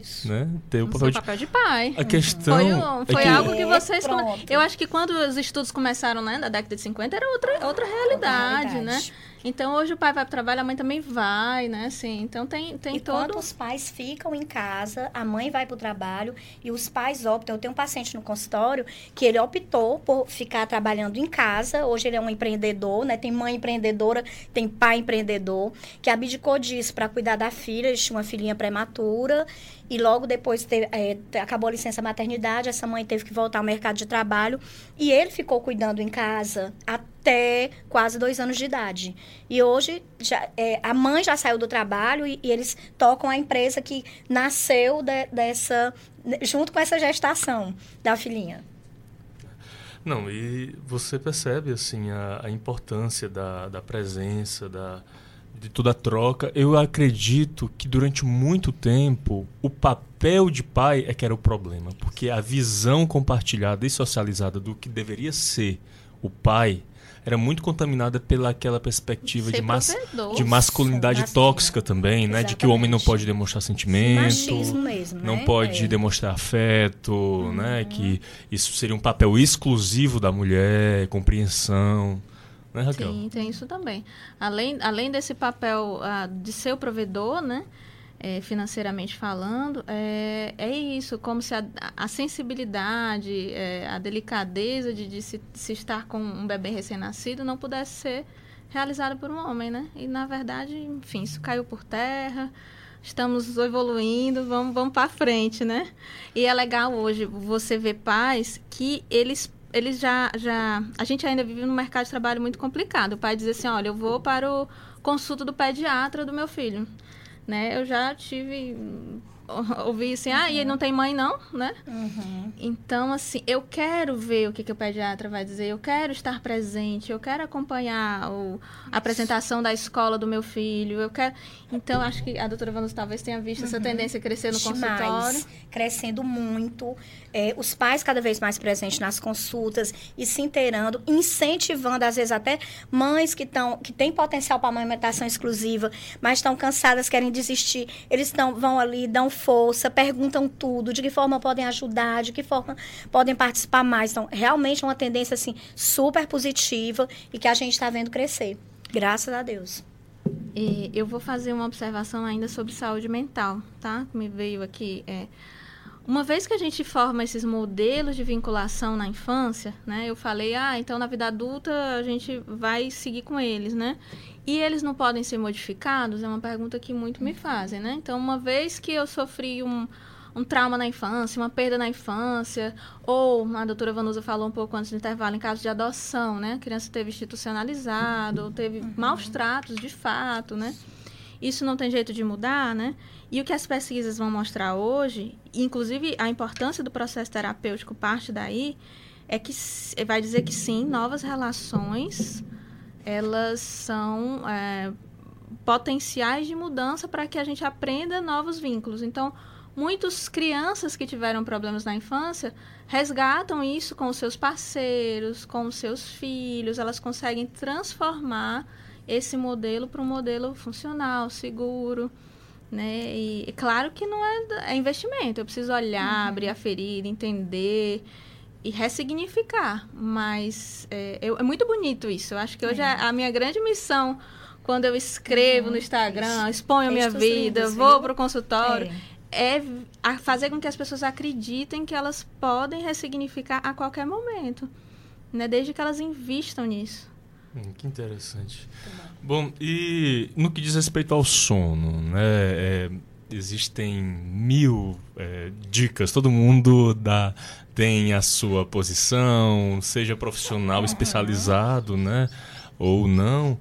isso. Né? Ter o papel, de... papel de pai. A questão. Foi, um, foi é que... algo que vocês. Eu acho que quando os estudos começaram, né, na década de 50, era outra, outra realidade, outra realidade. né? Então hoje o pai vai para o trabalho, a mãe também vai, né? Assim, então tem, tem e todo. Os pais ficam em casa, a mãe vai para o trabalho e os pais optam. Eu tenho um paciente no consultório que ele optou por ficar trabalhando em casa. Hoje ele é um empreendedor, né? Tem mãe empreendedora, tem pai empreendedor, que abdicou disso para cuidar da filha. Ele tinha uma filhinha prematura e logo depois teve, é, acabou a licença maternidade, essa mãe teve que voltar ao mercado de trabalho e ele ficou cuidando em casa até quase dois anos de idade. E hoje já, é, a mãe já saiu do trabalho e, e eles tocam a empresa que nasceu de, dessa junto com essa gestação da filhinha. Não, e você percebe assim a, a importância da, da presença, da, de toda a troca, eu acredito que durante muito tempo o papel de pai é que era o problema, porque a visão compartilhada e socializada do que deveria ser o pai era muito contaminada pela aquela perspectiva de, mas, de masculinidade tóxica também, né? De que o homem não pode demonstrar sentimento, Machismo mesmo, não né? pode é. demonstrar afeto, uhum. né? Que isso seria um papel exclusivo da mulher, compreensão. Né, Raquel? Sim, tem isso também. Além, além desse papel uh, de ser o provedor, né? É, financeiramente falando, é, é isso, como se a, a sensibilidade, é, a delicadeza de, de, se, se, estar com um bebê recém-nascido não pudesse ser realizada por um homem, né? E, na verdade, enfim, isso caiu por terra, estamos evoluindo, vamos, vamos para frente, né? E é legal hoje você ver pais que eles eles já, já. A gente ainda vive num mercado de trabalho muito complicado. O pai diz assim: olha, eu vou para o consulta do pediatra do meu filho. Né? Eu já tive ouvi assim, ah, e não tem mãe não, né? Uhum. Então, assim, eu quero ver o que, que o pediatra vai dizer, eu quero estar presente, eu quero acompanhar o, a apresentação da escola do meu filho, eu quero... Então, acho que a doutora Vanus talvez tenha visto uhum. essa tendência crescer no Demais. consultório. Crescendo muito. É, os pais cada vez mais presentes nas consultas e se inteirando, incentivando, às vezes, até mães que, tão, que têm potencial para amamentação exclusiva, mas estão cansadas, querem desistir. Eles tão, vão ali, dão força, perguntam tudo, de que forma podem ajudar, de que forma podem participar mais. Então, realmente é uma tendência assim super positiva e que a gente está vendo crescer. Graças a Deus. E eu vou fazer uma observação ainda sobre saúde mental, tá? Me veio aqui. É, uma vez que a gente forma esses modelos de vinculação na infância, né? Eu falei, ah, então na vida adulta a gente vai seguir com eles, né? E eles não podem ser modificados? É uma pergunta que muito me fazem, né? Então, uma vez que eu sofri um, um trauma na infância, uma perda na infância, ou a doutora Vanusa falou um pouco antes do intervalo, em caso de adoção, né? A criança teve institucionalizado, ou teve uhum. maus tratos de fato, né? isso não tem jeito de mudar, né? E o que as pesquisas vão mostrar hoje, inclusive a importância do processo terapêutico parte daí, é que vai dizer que sim, novas relações elas são é, potenciais de mudança para que a gente aprenda novos vínculos. Então, muitas crianças que tiveram problemas na infância resgatam isso com os seus parceiros, com os seus filhos, elas conseguem transformar esse modelo para um modelo funcional, seguro. Né? E claro que não é, é investimento, eu preciso olhar, uhum. abrir a ferida, entender e ressignificar. Mas é, eu, é muito bonito isso. Eu acho que hoje é. a, a minha grande missão, quando eu escrevo uhum. no Instagram, exponho a minha vida, lindos, vou para o consultório, é. é fazer com que as pessoas acreditem que elas podem ressignificar a qualquer momento. Né? Desde que elas investam nisso. Hum, que interessante. Bom, e no que diz respeito ao sono, né? É, existem mil é, dicas, todo mundo dá, tem a sua posição, seja profissional especializado, né? Ou não.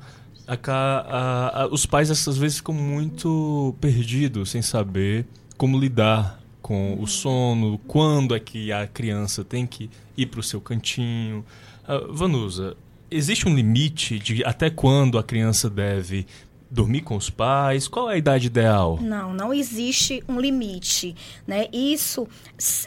A, a, a, os pais às vezes ficam muito perdidos sem saber como lidar com o sono, quando é que a criança tem que ir para o seu cantinho. Uh, Vanusa, existe um limite de até quando a criança deve dormir com os pais? Qual é a idade ideal? Não, não existe um limite, né? Isso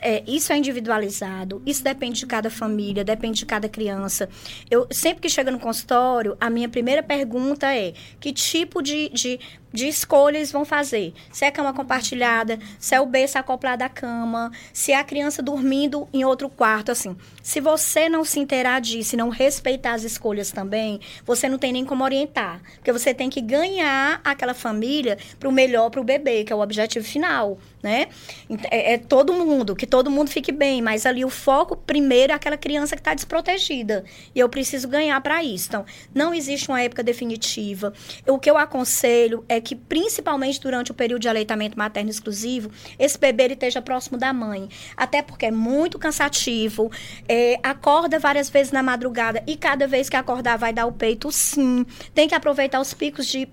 é, isso é individualizado, isso depende de cada família, depende de cada criança. Eu sempre que chego no consultório, a minha primeira pergunta é: que tipo de, de de escolhas vão fazer. Se é cama compartilhada, se é o berço acoplado à cama, se é a criança dormindo em outro quarto, assim. Se você não se interagir, se não respeitar as escolhas também, você não tem nem como orientar. Porque você tem que ganhar aquela família para o melhor para o bebê, que é o objetivo final né? É, é, todo mundo, que todo mundo fique bem, mas ali o foco primeiro é aquela criança que está desprotegida. E eu preciso ganhar para isso. Então, não existe uma época definitiva. O que eu aconselho é que, principalmente durante o período de aleitamento materno exclusivo, esse bebê ele esteja próximo da mãe. Até porque é muito cansativo, é, acorda várias vezes na madrugada e cada vez que acordar vai dar o peito, sim. Tem que aproveitar os picos de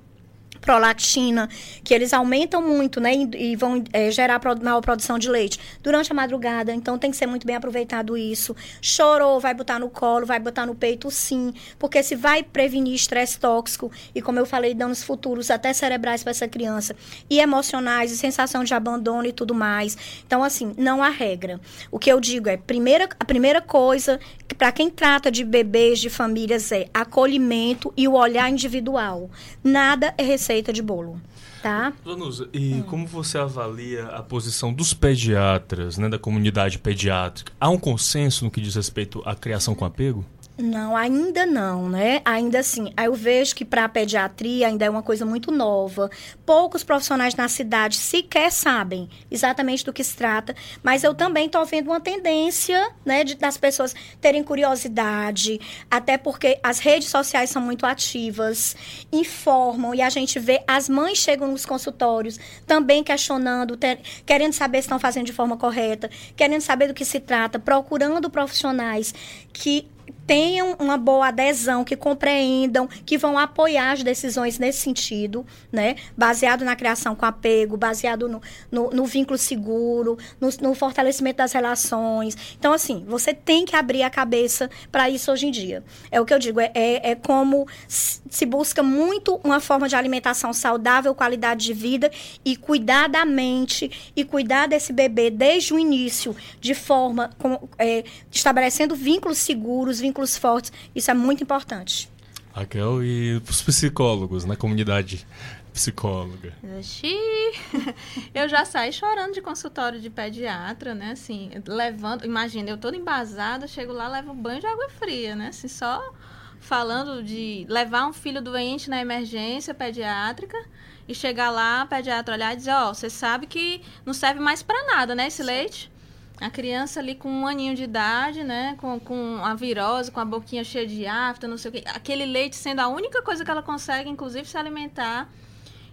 prolactina, que eles aumentam muito, né? E, vão é, gerar maior produção de leite durante a madrugada. Então tem que ser muito bem aproveitado isso. Chorou, vai botar no colo, vai botar no peito, sim. Porque se vai prevenir estresse tóxico e, como eu falei, danos futuros até cerebrais para essa criança, e emocionais, e sensação de abandono e tudo mais. Então, assim, não há regra. O que eu digo é, primeira, a primeira coisa para quem trata de bebês, de famílias, é acolhimento e o olhar individual. Nada é receita de bolo. Tá? Danusa, e hum. como você avalia a posição dos pediatras, né, da comunidade pediátrica? Há um consenso no que diz respeito à criação com apego? Não, ainda não, né? Ainda assim, eu vejo que para a pediatria ainda é uma coisa muito nova. Poucos profissionais na cidade sequer sabem exatamente do que se trata, mas eu também estou vendo uma tendência, né, de, das pessoas terem curiosidade, até porque as redes sociais são muito ativas, informam e a gente vê as mães chegam nos consultórios também questionando, ter, querendo saber se estão fazendo de forma correta, querendo saber do que se trata, procurando profissionais que tenham uma boa adesão, que compreendam, que vão apoiar as decisões nesse sentido, né? Baseado na criação com apego, baseado no, no, no vínculo seguro, no, no, fortalecimento das relações. Então, assim, você tem que abrir a cabeça para isso hoje em dia. É o que eu digo, é, é, é como se busca muito uma forma de alimentação saudável, qualidade de vida e cuidar da mente e cuidar desse bebê desde o início, de forma com, é, estabelecendo vínculos seguros, vínculos vínculos fortes. Isso é muito importante. Raquel, e os psicólogos na comunidade psicóloga? Eu já saí chorando de consultório de pediatra, né? Assim, levando, imagina, eu toda embasada, chego lá, levo um banho de água fria, né? Assim, só falando de levar um filho doente na emergência pediátrica e chegar lá, a pediatra olhar e dizer, ó, oh, você sabe que não serve mais para nada, né, esse Sim. leite? A criança ali com um aninho de idade, né? Com, com a virose, com a boquinha cheia de afta, não sei o quê. Aquele leite sendo a única coisa que ela consegue, inclusive, se alimentar.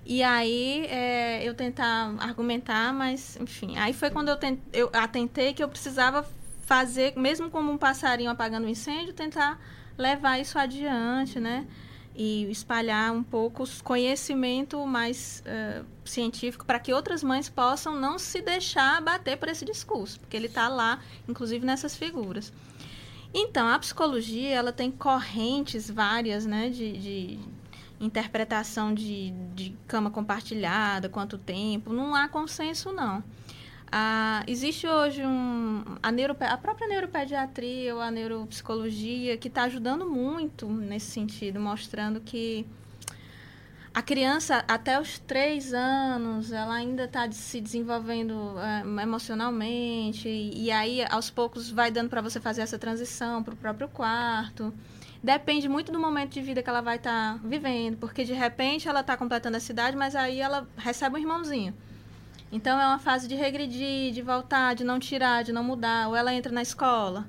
E aí é, eu tentar argumentar, mas, enfim. Aí foi quando eu, tent, eu atentei que eu precisava fazer, mesmo como um passarinho apagando um incêndio, tentar levar isso adiante, né? E espalhar um pouco conhecimento mais uh, científico para que outras mães possam não se deixar bater por esse discurso, porque ele está lá, inclusive nessas figuras. Então, a psicologia ela tem correntes várias né, de, de interpretação de, de cama compartilhada, quanto tempo, não há consenso, não. Ah, existe hoje um, a, neurope, a própria neuropediatria ou a neuropsicologia que está ajudando muito nesse sentido, mostrando que a criança até os três anos ela ainda está se desenvolvendo é, emocionalmente e, e, aí aos poucos vai dando para você fazer essa transição para o próprio quarto. Depende muito do momento de vida que ela vai estar tá vivendo porque de repente ela está completando a cidade mas aí ela recebe um irmãozinho então é uma fase de regredir, de voltar, de não tirar, de não mudar. Ou ela entra na escola.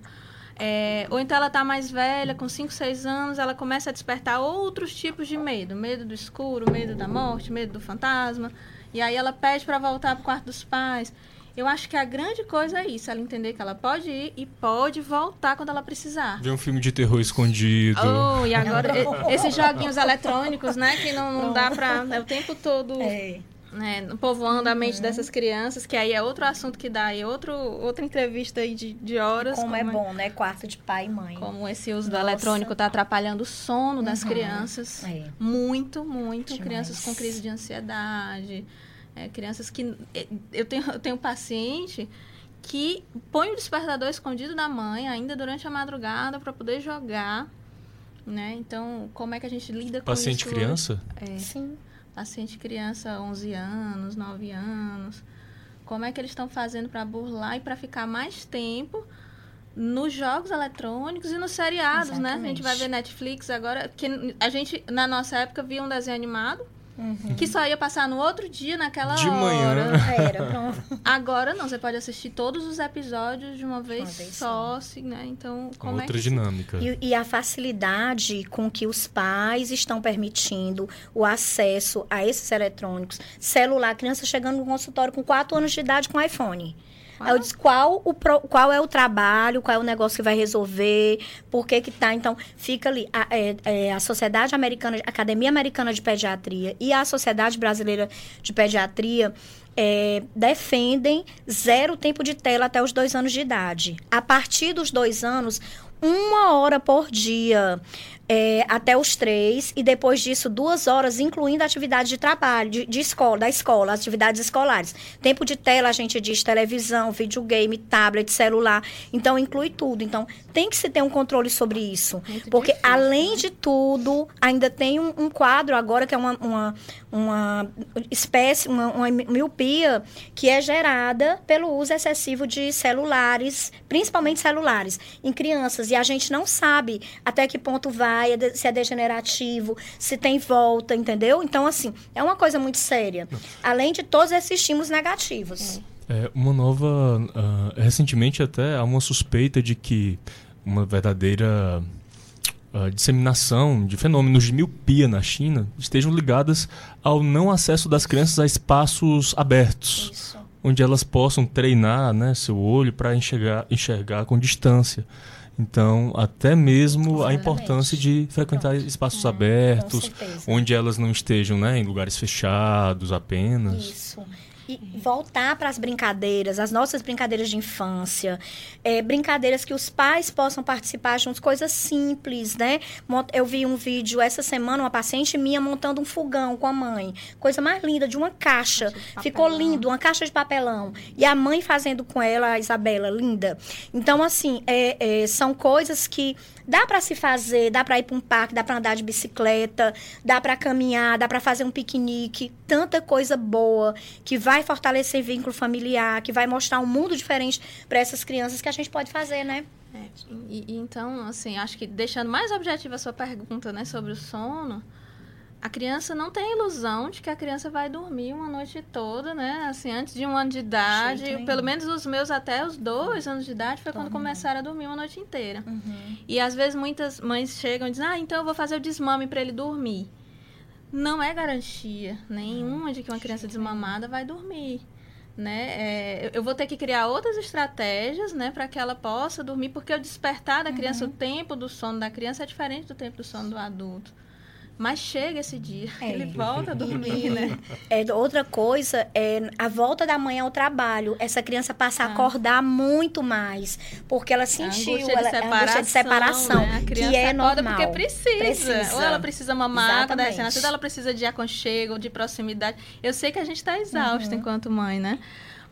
É, ou então ela está mais velha, com 5, 6 anos, ela começa a despertar outros tipos de medo. Medo do escuro, medo da morte, medo do fantasma. E aí ela pede para voltar para o quarto dos pais. Eu acho que a grande coisa é isso, ela entender que ela pode ir e pode voltar quando ela precisar. Ver um filme de terror escondido. Oh, e agora esses joguinhos eletrônicos, né, que não, não dá para é o tempo todo é né, povoando a mente uhum. dessas crianças, que aí é outro assunto que dá aí outro, outra entrevista aí de, de horas. Como, é como é bom, né? Quarto de pai e mãe. Como esse uso Nossa. do eletrônico está atrapalhando o sono das uhum. crianças. É. Muito, muito. Demais. Crianças com crise de ansiedade. É, crianças que. É, eu tenho, eu tenho um paciente que põe o despertador escondido da mãe ainda durante a madrugada para poder jogar. Né? Então, como é que a gente lida paciente com isso? Paciente criança? É. Sim paciente criança 11 anos, 9 anos, como é que eles estão fazendo para burlar e para ficar mais tempo nos jogos eletrônicos e nos seriados, Exatamente. né? A gente vai ver Netflix agora, que a gente na nossa época via um desenho animado Uhum. Que só ia passar no outro dia, naquela de hora. manhã. Era, pronto. Agora não, você pode assistir todos os episódios de uma vez, uma vez só, assim, né? Então, como Outra é que dinâmica. E, e, a facilidade com que os pais estão permitindo o acesso a esses eletrônicos. Celular, criança chegando no consultório com 4 anos de idade com iPhone. Eu disse qual, o pro, qual é o trabalho, qual é o negócio que vai resolver, por que que tá. Então, fica ali. A, é, é, a Sociedade Americana, a Academia Americana de Pediatria e a Sociedade Brasileira de Pediatria é, defendem zero tempo de tela até os dois anos de idade. A partir dos dois anos, uma hora por dia é, até os três, e depois disso, duas horas, incluindo atividades de trabalho, de, de, escola, da escola, atividades escolares. Tempo de tela, a gente diz televisão, videogame, tablet, celular. Então, inclui tudo. Então, tem que se ter um controle sobre isso. Muito porque, difícil, além né? de tudo, ainda tem um, um, quadro agora que é uma, uma, uma espécie, uma, uma miopia, que é gerada pelo uso excessivo de celulares, principalmente celulares, em crianças. E a gente não sabe até que ponto vai se é degenerativo, se tem volta, entendeu? Então, assim, é uma coisa muito séria. Além de todos esses estímulos negativos. É, uma nova. Uh, recentemente, até há uma suspeita de que uma verdadeira. Uh, disseminação de fenômenos de miopia na China estejam ligadas ao não acesso das crianças a espaços abertos, Isso. onde elas possam treinar né, seu olho para enxergar, enxergar com distância. Então, até mesmo a importância de frequentar Pronto. espaços é, abertos, onde elas não estejam né, em lugares fechados apenas. Isso e voltar para as brincadeiras, as nossas brincadeiras de infância, é, brincadeiras que os pais possam participar juntos, coisas simples, né? Eu vi um vídeo essa semana, uma paciente minha montando um fogão com a mãe, coisa mais linda, de uma caixa, ficou lindo, uma caixa de papelão, e a mãe fazendo com ela, a Isabela, linda. Então, assim, é, é, são coisas que dá para se fazer, dá para ir para um parque, dá para andar de bicicleta, dá para caminhar, dá para fazer um piquenique, tanta coisa boa que vai fortalecer vínculo familiar, que vai mostrar um mundo diferente para essas crianças que a gente pode fazer, né? É, e, e, então, assim, acho que deixando mais objetiva a sua pergunta, né, sobre o sono, a criança não tem ilusão de que a criança vai dormir uma noite toda, né? Assim, antes de um ano de idade, pelo menos os meus até os dois anos de idade foi quando começaram a dormir uma noite inteira. Uhum. E às vezes muitas mães chegam e dizem: "Ah, então eu vou fazer o desmame para ele dormir". Não é garantia nenhuma de que uma criança desmamada vai dormir. Né? É, eu vou ter que criar outras estratégias né, para que ela possa dormir, porque o despertar da criança, uhum. o tempo do sono da criança é diferente do tempo do sono do adulto. Mas chega esse dia, é. ele volta a dormir, né? É, outra coisa é a volta da manhã ao trabalho. Essa criança passa ah. a acordar muito mais, porque ela sentiu a angústia de separação, angústia de separação né? que é normal. porque precisa. precisa. Ou ela precisa mamar quando é recém ela precisa de aconchego, de proximidade. Eu sei que a gente está exausta uhum. enquanto mãe, né?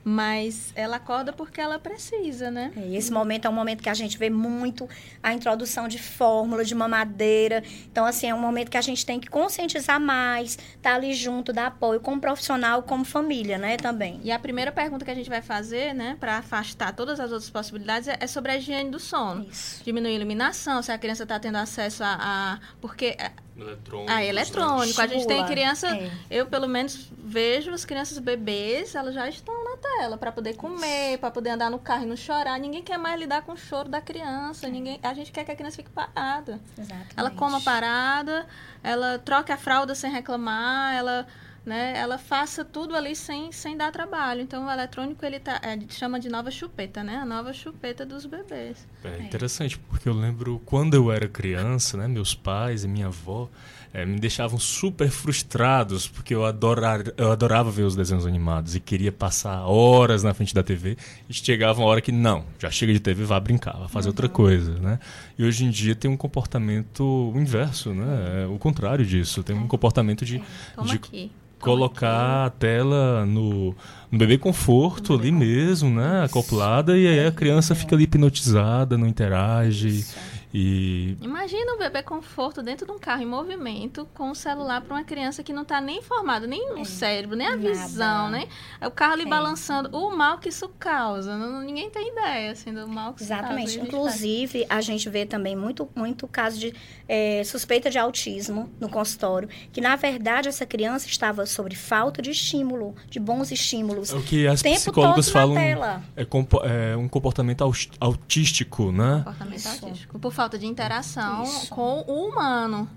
Mas ela acorda porque ela precisa, né? É, esse momento é um momento que a gente vê muito a introdução de fórmula, de mamadeira. Então, assim, é um momento que a gente tem que conscientizar mais, estar tá ali junto, dar apoio como profissional, como família, né, também. E a primeira pergunta que a gente vai fazer, né, para afastar todas as outras possibilidades, é sobre a higiene do sono. Isso. Diminuir a iluminação, se a criança está tendo acesso a, a... Porque Eletrônico. Ah, eletrônico. A gente tem criança. É. Eu, pelo menos, vejo as crianças bebês, elas já estão na tela para poder comer, para poder andar no carro e não chorar. Ninguém quer mais lidar com o choro da criança. É. Ninguém, a gente quer que a criança fique parada. Exatamente. Ela coma parada, ela troca a fralda sem reclamar, ela né, ela faça tudo ali sem, sem dar trabalho. Então, o eletrônico, ele tá, é, chama de nova chupeta, né? A nova chupeta dos bebês. É interessante, porque eu lembro quando eu era criança, né, meus pais e minha avó é, me deixavam super frustrados, porque eu, adorar, eu adorava ver os desenhos animados e queria passar horas na frente da TV e chegava uma hora que, não, já chega de TV, vá brincar, vá fazer uhum. outra coisa, né? E hoje em dia tem um comportamento inverso, né? É o contrário disso, tem um é. comportamento de... É. de aqui colocar a tela no, no bebê conforto ali mesmo, né? Acoplada, e aí a criança fica ali hipnotizada, não interage. E... Imagina um bebê conforto dentro de um carro em movimento com o um celular para uma criança que não está nem formada, nem no é. cérebro, nem a Nada. visão, né? O carro ali é. balançando, o mal que isso causa. Não, ninguém tem ideia assim, do mal que Exatamente. isso causa. Inclusive, a gente vê também muito, muito caso de é, suspeita de autismo no consultório, que na verdade essa criança estava sobre falta de estímulo, de bons estímulos. É o que as psicólogas falam é, é, um comportamento autístico, né? Comportamento isso. autístico. Por falta de interação Isso. com o humano.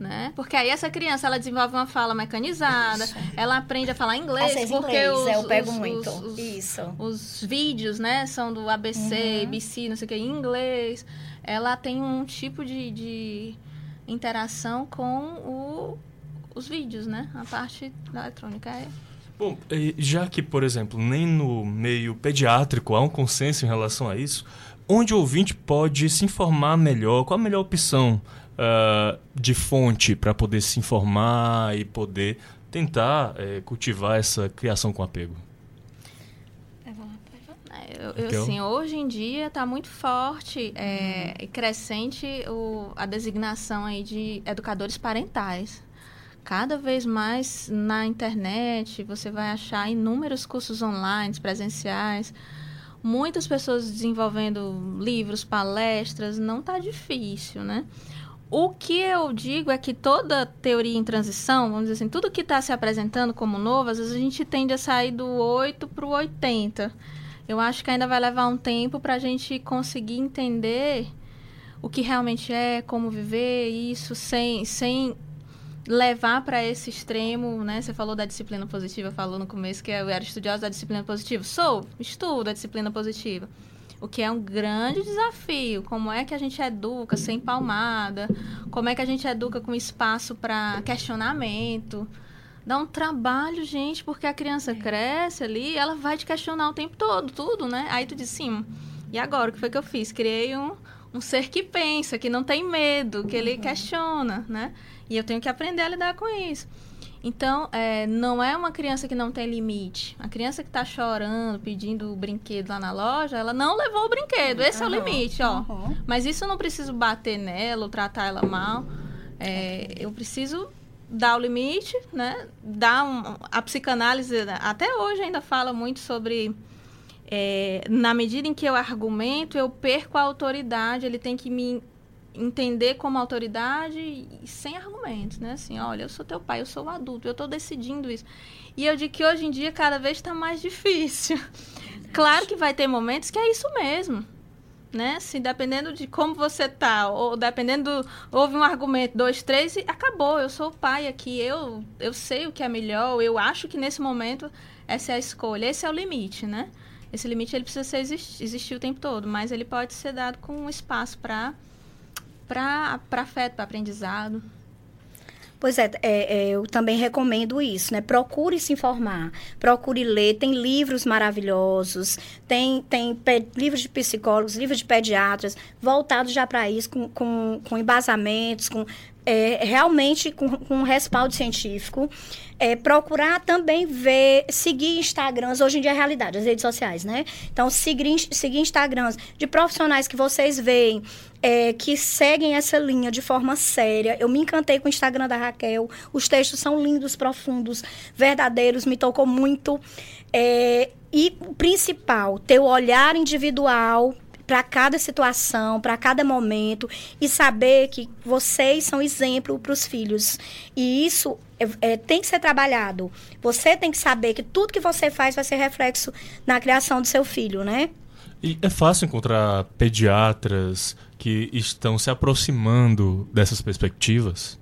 Né? Porque aí essa criança ela desenvolve uma fala mecanizada, Isso. ela aprende a falar inglês, Às porque inglês, os, eu pego os, muito. Os, Isso. Os vídeos, né, são do ABC, uhum. BC, não sei o que, em inglês. Ela tem um tipo de, de interação com o, os vídeos, né? A parte da eletrônica é Bom, já que, por exemplo, nem no meio pediátrico há um consenso em relação a isso, onde o ouvinte pode se informar melhor, qual a melhor opção uh, de fonte para poder se informar e poder tentar uh, cultivar essa criação com apego? É, eu, eu, assim, hoje em dia está muito forte é, e crescente o, a designação aí de educadores parentais. Cada vez mais na internet você vai achar inúmeros cursos online, presenciais, muitas pessoas desenvolvendo livros, palestras, não está difícil, né? O que eu digo é que toda teoria em transição, vamos dizer assim, tudo que está se apresentando como novo, às vezes a gente tende a sair do 8 para o 80. Eu acho que ainda vai levar um tempo para a gente conseguir entender o que realmente é, como viver isso, sem, sem levar para esse extremo, né? Você falou da disciplina positiva, falou no começo que eu era estudiosa da disciplina positiva. Sou, estudo a disciplina positiva. O que é um grande desafio. Como é que a gente educa sem palmada? Como é que a gente educa com espaço para questionamento? Dá um trabalho, gente, porque a criança cresce ali, ela vai te questionar o tempo todo, tudo, né? Aí tu diz, sim, e agora, o que foi que eu fiz? Criei um, um ser que pensa, que não tem medo, que ele uhum. questiona, né? E eu tenho que aprender a lidar com isso. Então, é, não é uma criança que não tem limite. A criança que está chorando, pedindo o brinquedo lá na loja, ela não levou o brinquedo. Esse uhum, é o limite, ó. Uhum. Mas isso eu não preciso bater nela ou tratar ela mal. É, eu preciso dar o limite, né? Dar um, a psicanálise até hoje ainda fala muito sobre é, na medida em que eu argumento, eu perco a autoridade. Ele tem que me entender como autoridade e sem argumentos, né? Assim, olha, eu sou teu pai, eu sou o adulto, eu estou decidindo isso. E eu digo que hoje em dia cada vez está mais difícil. Claro que vai ter momentos que é isso mesmo, né? Assim, dependendo de como você tá, ou dependendo, do, houve um argumento, dois, três, e acabou, eu sou o pai aqui, eu, eu sei o que é melhor, eu acho que nesse momento essa é a escolha, esse é o limite, né? Esse limite ele precisa ser existir, existir o tempo todo, mas ele pode ser dado com um espaço para para afeto, para aprendizado. Pois é, é, é, eu também recomendo isso, né? Procure se informar, procure ler. Tem livros maravilhosos, tem, tem livros de psicólogos, livros de pediatras, voltados já para isso, com, com, com embasamentos, com é, realmente com, com respaldo científico. É, procurar também ver, seguir Instagrams, hoje em dia é realidade, as redes sociais, né? Então, seguir, seguir Instagrams de profissionais que vocês veem, é, que seguem essa linha de forma séria. Eu me encantei com o Instagram da Raquel, os textos são lindos, profundos, verdadeiros, me tocou muito. É, e o principal, ter o olhar individual para cada situação, para cada momento e saber que vocês são exemplo para os filhos. E isso é, é, tem que ser trabalhado. Você tem que saber que tudo que você faz vai ser reflexo na criação do seu filho, né? E é fácil encontrar pediatras que estão se aproximando dessas perspectivas?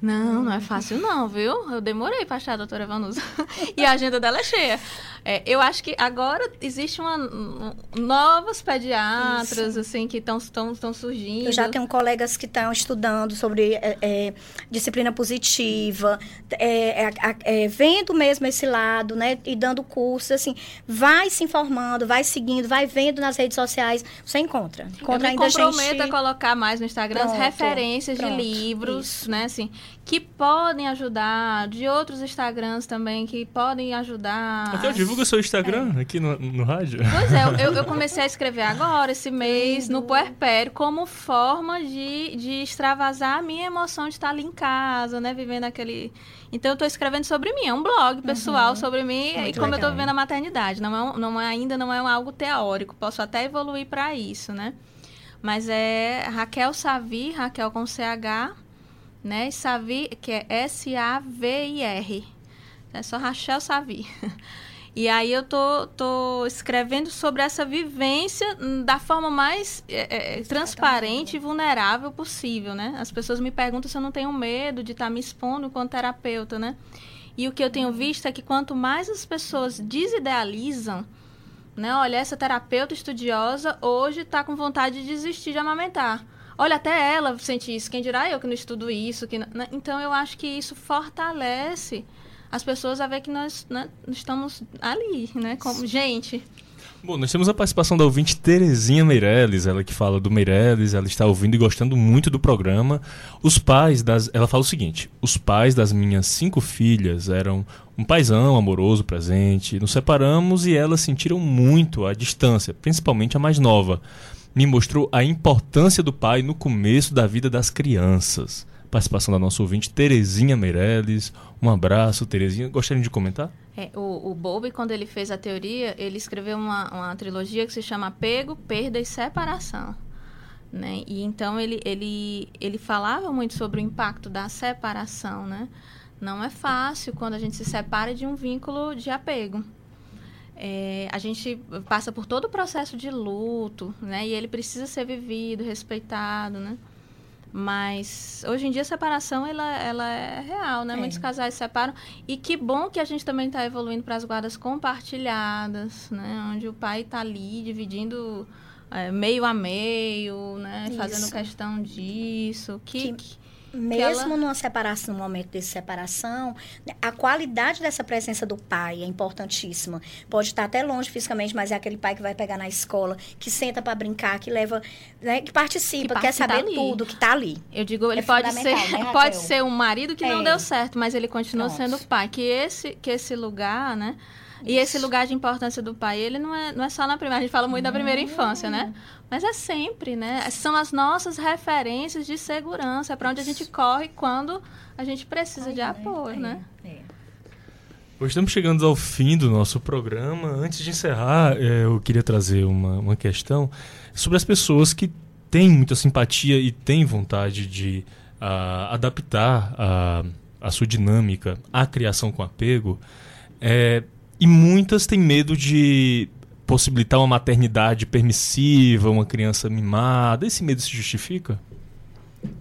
Não, não é fácil não, viu? Eu demorei para achar a doutora Vanusa. e a agenda dela é cheia. É, eu acho que agora existe uma novos pediatras Isso. assim que estão surgindo. Eu já tenho colegas que estão estudando sobre é, é, disciplina positiva, é, é, é, vendo mesmo esse lado, né, e dando cursos assim, vai se informando, vai seguindo, vai vendo nas redes sociais, você encontra. encontra Eu me comprometo gente... a colocar mais no Instagram pronto, referências pronto, de livros, isso. né, assim, que podem ajudar, de outros Instagrams também que podem ajudar. Até eu divulga seu Instagram é. aqui no, no rádio. Pois é, eu, eu, comecei a escrever agora, esse mês, no Puerpério, como forma de, de extravasar a minha emoção de estar ali em casa, né, vivendo aquele... Então, eu estou escrevendo sobre mim, é um blog pessoal uhum. sobre mim Muito e como legal. eu estou vivendo a maternidade. Não é, não é, ainda não é algo teórico, posso até evoluir para isso, né? Mas é Raquel Savi, Raquel com CH, né? Savi, que é S-A-V-I-R. É só Rachel Savi. E aí eu tô, tô escrevendo sobre essa vivência da forma mais é, é, transparente e vulnerável possível, né? As pessoas me perguntam se eu não tenho medo de estar tá me expondo como terapeuta, né? E o que eu tenho visto é que quanto mais as pessoas desidealizam, né? Olha, essa terapeuta estudiosa hoje está com vontade de desistir de amamentar olha, até ela sente isso, quem dirá eu que não estudo isso? Que não... Né? Então, eu acho que isso fortalece as pessoas a ver que nós né, estamos ali, né, como gente. Bom, nós temos a participação da ouvinte Terezinha Meirelles, ela que fala do Meirelles, ela está ouvindo e gostando muito do programa. Os pais das. Ela fala o seguinte: os pais das minhas cinco filhas eram um paizão amoroso, presente. Nos separamos e elas sentiram muito a distância, principalmente a mais nova me mostrou a importância do pai no começo da vida das crianças. Participação da nossa ouvinte Terezinha Meirelles. Um abraço, Terezinha. Gostariam de comentar? É, o, o Bowlby, quando ele fez a teoria, ele escreveu uma, uma trilogia que se chama Apego, Perda e Separação. Né? E então ele, ele, ele falava muito sobre o impacto da separação, né? Não é fácil quando a gente se separa de um vínculo de apego. É, a gente passa por todo o processo de luto, né? E ele precisa ser vivido, respeitado, né? Mas hoje em dia a separação ela, ela é real, né? É. Muitos casais se separam e que bom que a gente também está evoluindo para as guardas compartilhadas, né? Onde o pai está ali dividindo é, meio a meio, né? Isso. Fazendo questão disso. Que, que mesmo ela... numa separação, no momento de separação, a qualidade dessa presença do pai é importantíssima. Pode estar até longe fisicamente, mas é aquele pai que vai pegar na escola, que senta para brincar, que leva, né, que participa, que quer saber tá tudo, que está ali. Eu digo, ele é pode ser, né, pode ser um marido que é. não deu certo, mas ele continua Pronto. sendo pai. Que esse, que esse lugar, né? E esse lugar de importância do pai, ele não é, não é só na primeira, a gente fala muito da primeira infância, né? Mas é sempre, né? São as nossas referências de segurança, é para onde a gente corre quando a gente precisa de apoio, né? É. Hoje estamos chegando ao fim do nosso programa. Antes de encerrar, é, eu queria trazer uma, uma questão sobre as pessoas que têm muita simpatia e têm vontade de uh, adaptar a, a sua dinâmica à criação com apego. É, e muitas têm medo de possibilitar uma maternidade permissiva, uma criança mimada. Esse medo se justifica?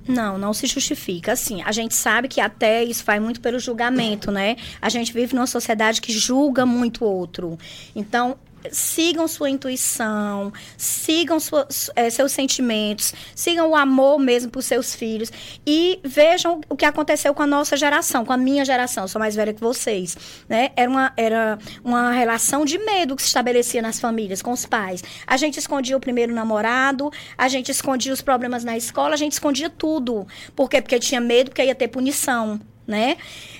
Não, não se justifica. Assim, a gente sabe que até isso vai muito pelo julgamento, né? A gente vive numa sociedade que julga muito o outro. Então, sigam sua intuição, sigam sua, é, seus sentimentos, sigam o amor mesmo por seus filhos e vejam o que aconteceu com a nossa geração, com a minha geração, sou mais velha que vocês, né? Era uma, era uma relação de medo que se estabelecia nas famílias, com os pais. A gente escondia o primeiro namorado, a gente escondia os problemas na escola, a gente escondia tudo. Por quê? Porque tinha medo, porque ia ter punição né?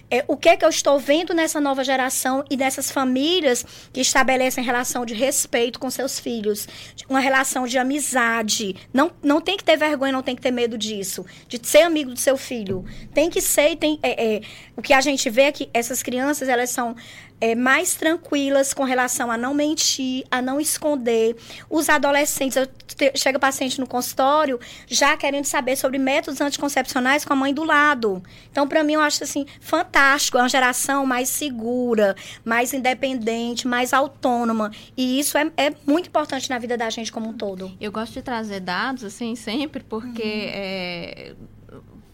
É, o que é que eu estou vendo nessa nova geração e nessas famílias que estabelecem relação de respeito com seus filhos, uma relação de amizade. Não, não tem que ter vergonha, não tem que ter medo disso, de ser amigo do seu filho. Tem que ser, tem, é, é, o que a gente vê é que essas crianças, elas são é, mais tranquilas com relação a não mentir, a não esconder. Os adolescentes, eu te, chega paciente no consultório já querendo saber sobre métodos anticoncepcionais com a mãe do lado. Então, para mim, eu acho assim fantástico. É uma geração mais segura, mais independente, mais autônoma. E isso é, é muito importante na vida da gente como um todo. Eu gosto de trazer dados, assim, sempre, porque uhum. é,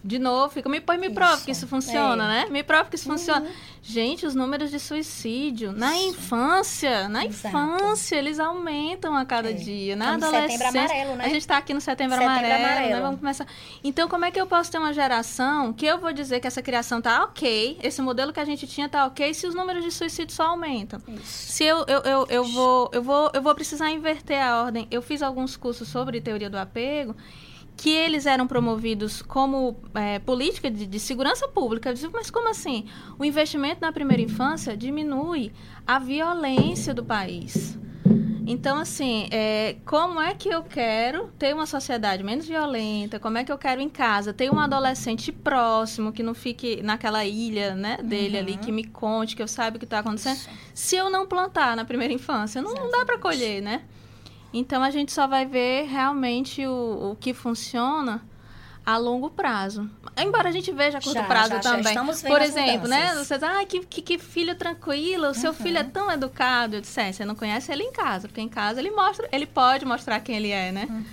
de novo, fica, me põe, me isso. prova que isso funciona, é. né? Me prova que isso uhum. funciona. Gente, os números de suicídio isso. na infância, na Exato. infância, eles aumentam a cada é. dia. Na Estamos adolescência. Amarelo, né? A gente está aqui no setembro, setembro amarelo, né? amarelo, né? Vamos começar. Então, como é que eu posso ter uma geração que eu vou dizer que essa criação tá ok, esse modelo que a gente tinha tá ok, se os números de suicídio só aumentam? Isso. Se eu, eu, eu, eu, vou, eu, vou, eu vou precisar inverter a ordem. Eu fiz alguns cursos sobre teoria do apego que eles eram promovidos como é, política de, de, segurança pública. Eu mas como assim? O investimento na primeira infância diminui a violência do país. Então, assim, é, como é que eu quero ter uma sociedade menos violenta? Como é que eu quero em casa ter um adolescente próximo, que não fique naquela ilha né, dele uhum. ali, que me conte, que eu saiba o que está acontecendo, Isso. se eu não plantar na primeira infância? Não, não dá para colher, né? Então a gente só vai ver realmente o, o que funciona a longo prazo. Embora a gente veja a curto já, prazo já, também. Já Por exemplo, né? Você diz, ah, que, que, que filho tranquilo, o seu uhum. filho é tão educado. Eu disse, é, você não conhece ele em casa, porque em casa ele mostra, ele pode mostrar quem ele é, né? Uhum.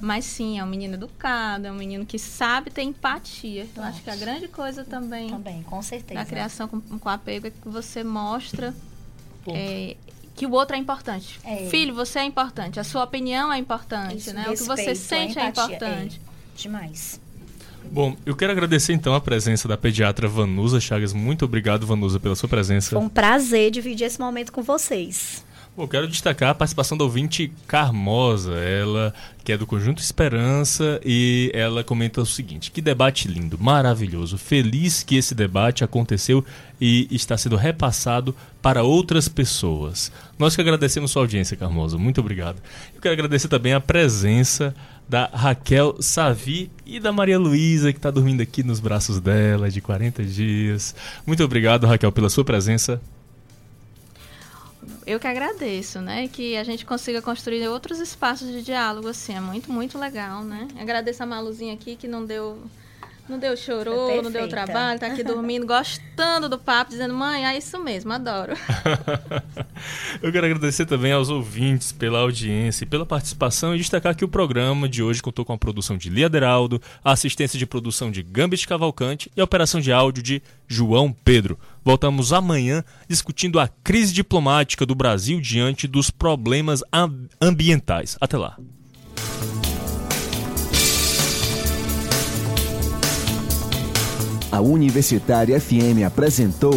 Mas sim, é um menino educado, é um menino que sabe ter empatia. Eu acho que a grande coisa também. Também, com certeza. Na criação com, com apego é que você mostra é, que o outro é importante. É. Filho, você é importante. A sua opinião é importante, Isso, né? Respeito, o que você sente é importante. É. Demais. Bom, eu quero agradecer então a presença da pediatra Vanusa Chagas. Muito obrigado, Vanusa, pela sua presença. Foi um prazer dividir esse momento com vocês. Bom, quero destacar a participação da ouvinte Carmosa, ela que é do Conjunto Esperança, e ela comenta o seguinte: que debate lindo, maravilhoso, feliz que esse debate aconteceu e está sendo repassado para outras pessoas. Nós que agradecemos sua audiência, Carmosa, muito obrigado. Eu quero agradecer também a presença da Raquel Savi e da Maria Luísa, que está dormindo aqui nos braços dela de 40 dias. Muito obrigado, Raquel, pela sua presença eu que agradeço, né? Que a gente consiga construir outros espaços de diálogo, assim, é muito, muito legal, né? Agradeço a Maluzinha aqui que não deu não deu chorou, não deu trabalho, tá aqui dormindo, gostando do papo, dizendo, mãe, é isso mesmo, adoro. Eu quero agradecer também aos ouvintes pela audiência e pela participação e destacar que o programa de hoje contou com a produção de Lia Deraldo, a assistência de produção de Gambit Cavalcante e a operação de áudio de João Pedro. Voltamos amanhã discutindo a crise diplomática do Brasil diante dos problemas ambientais. Até lá. a Universitária FM apresentou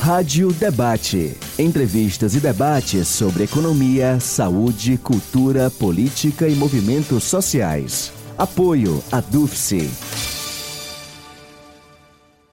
Rádio Debate. Entrevistas e debates sobre economia, saúde, cultura, política e movimentos sociais. Apoio a DUFSE.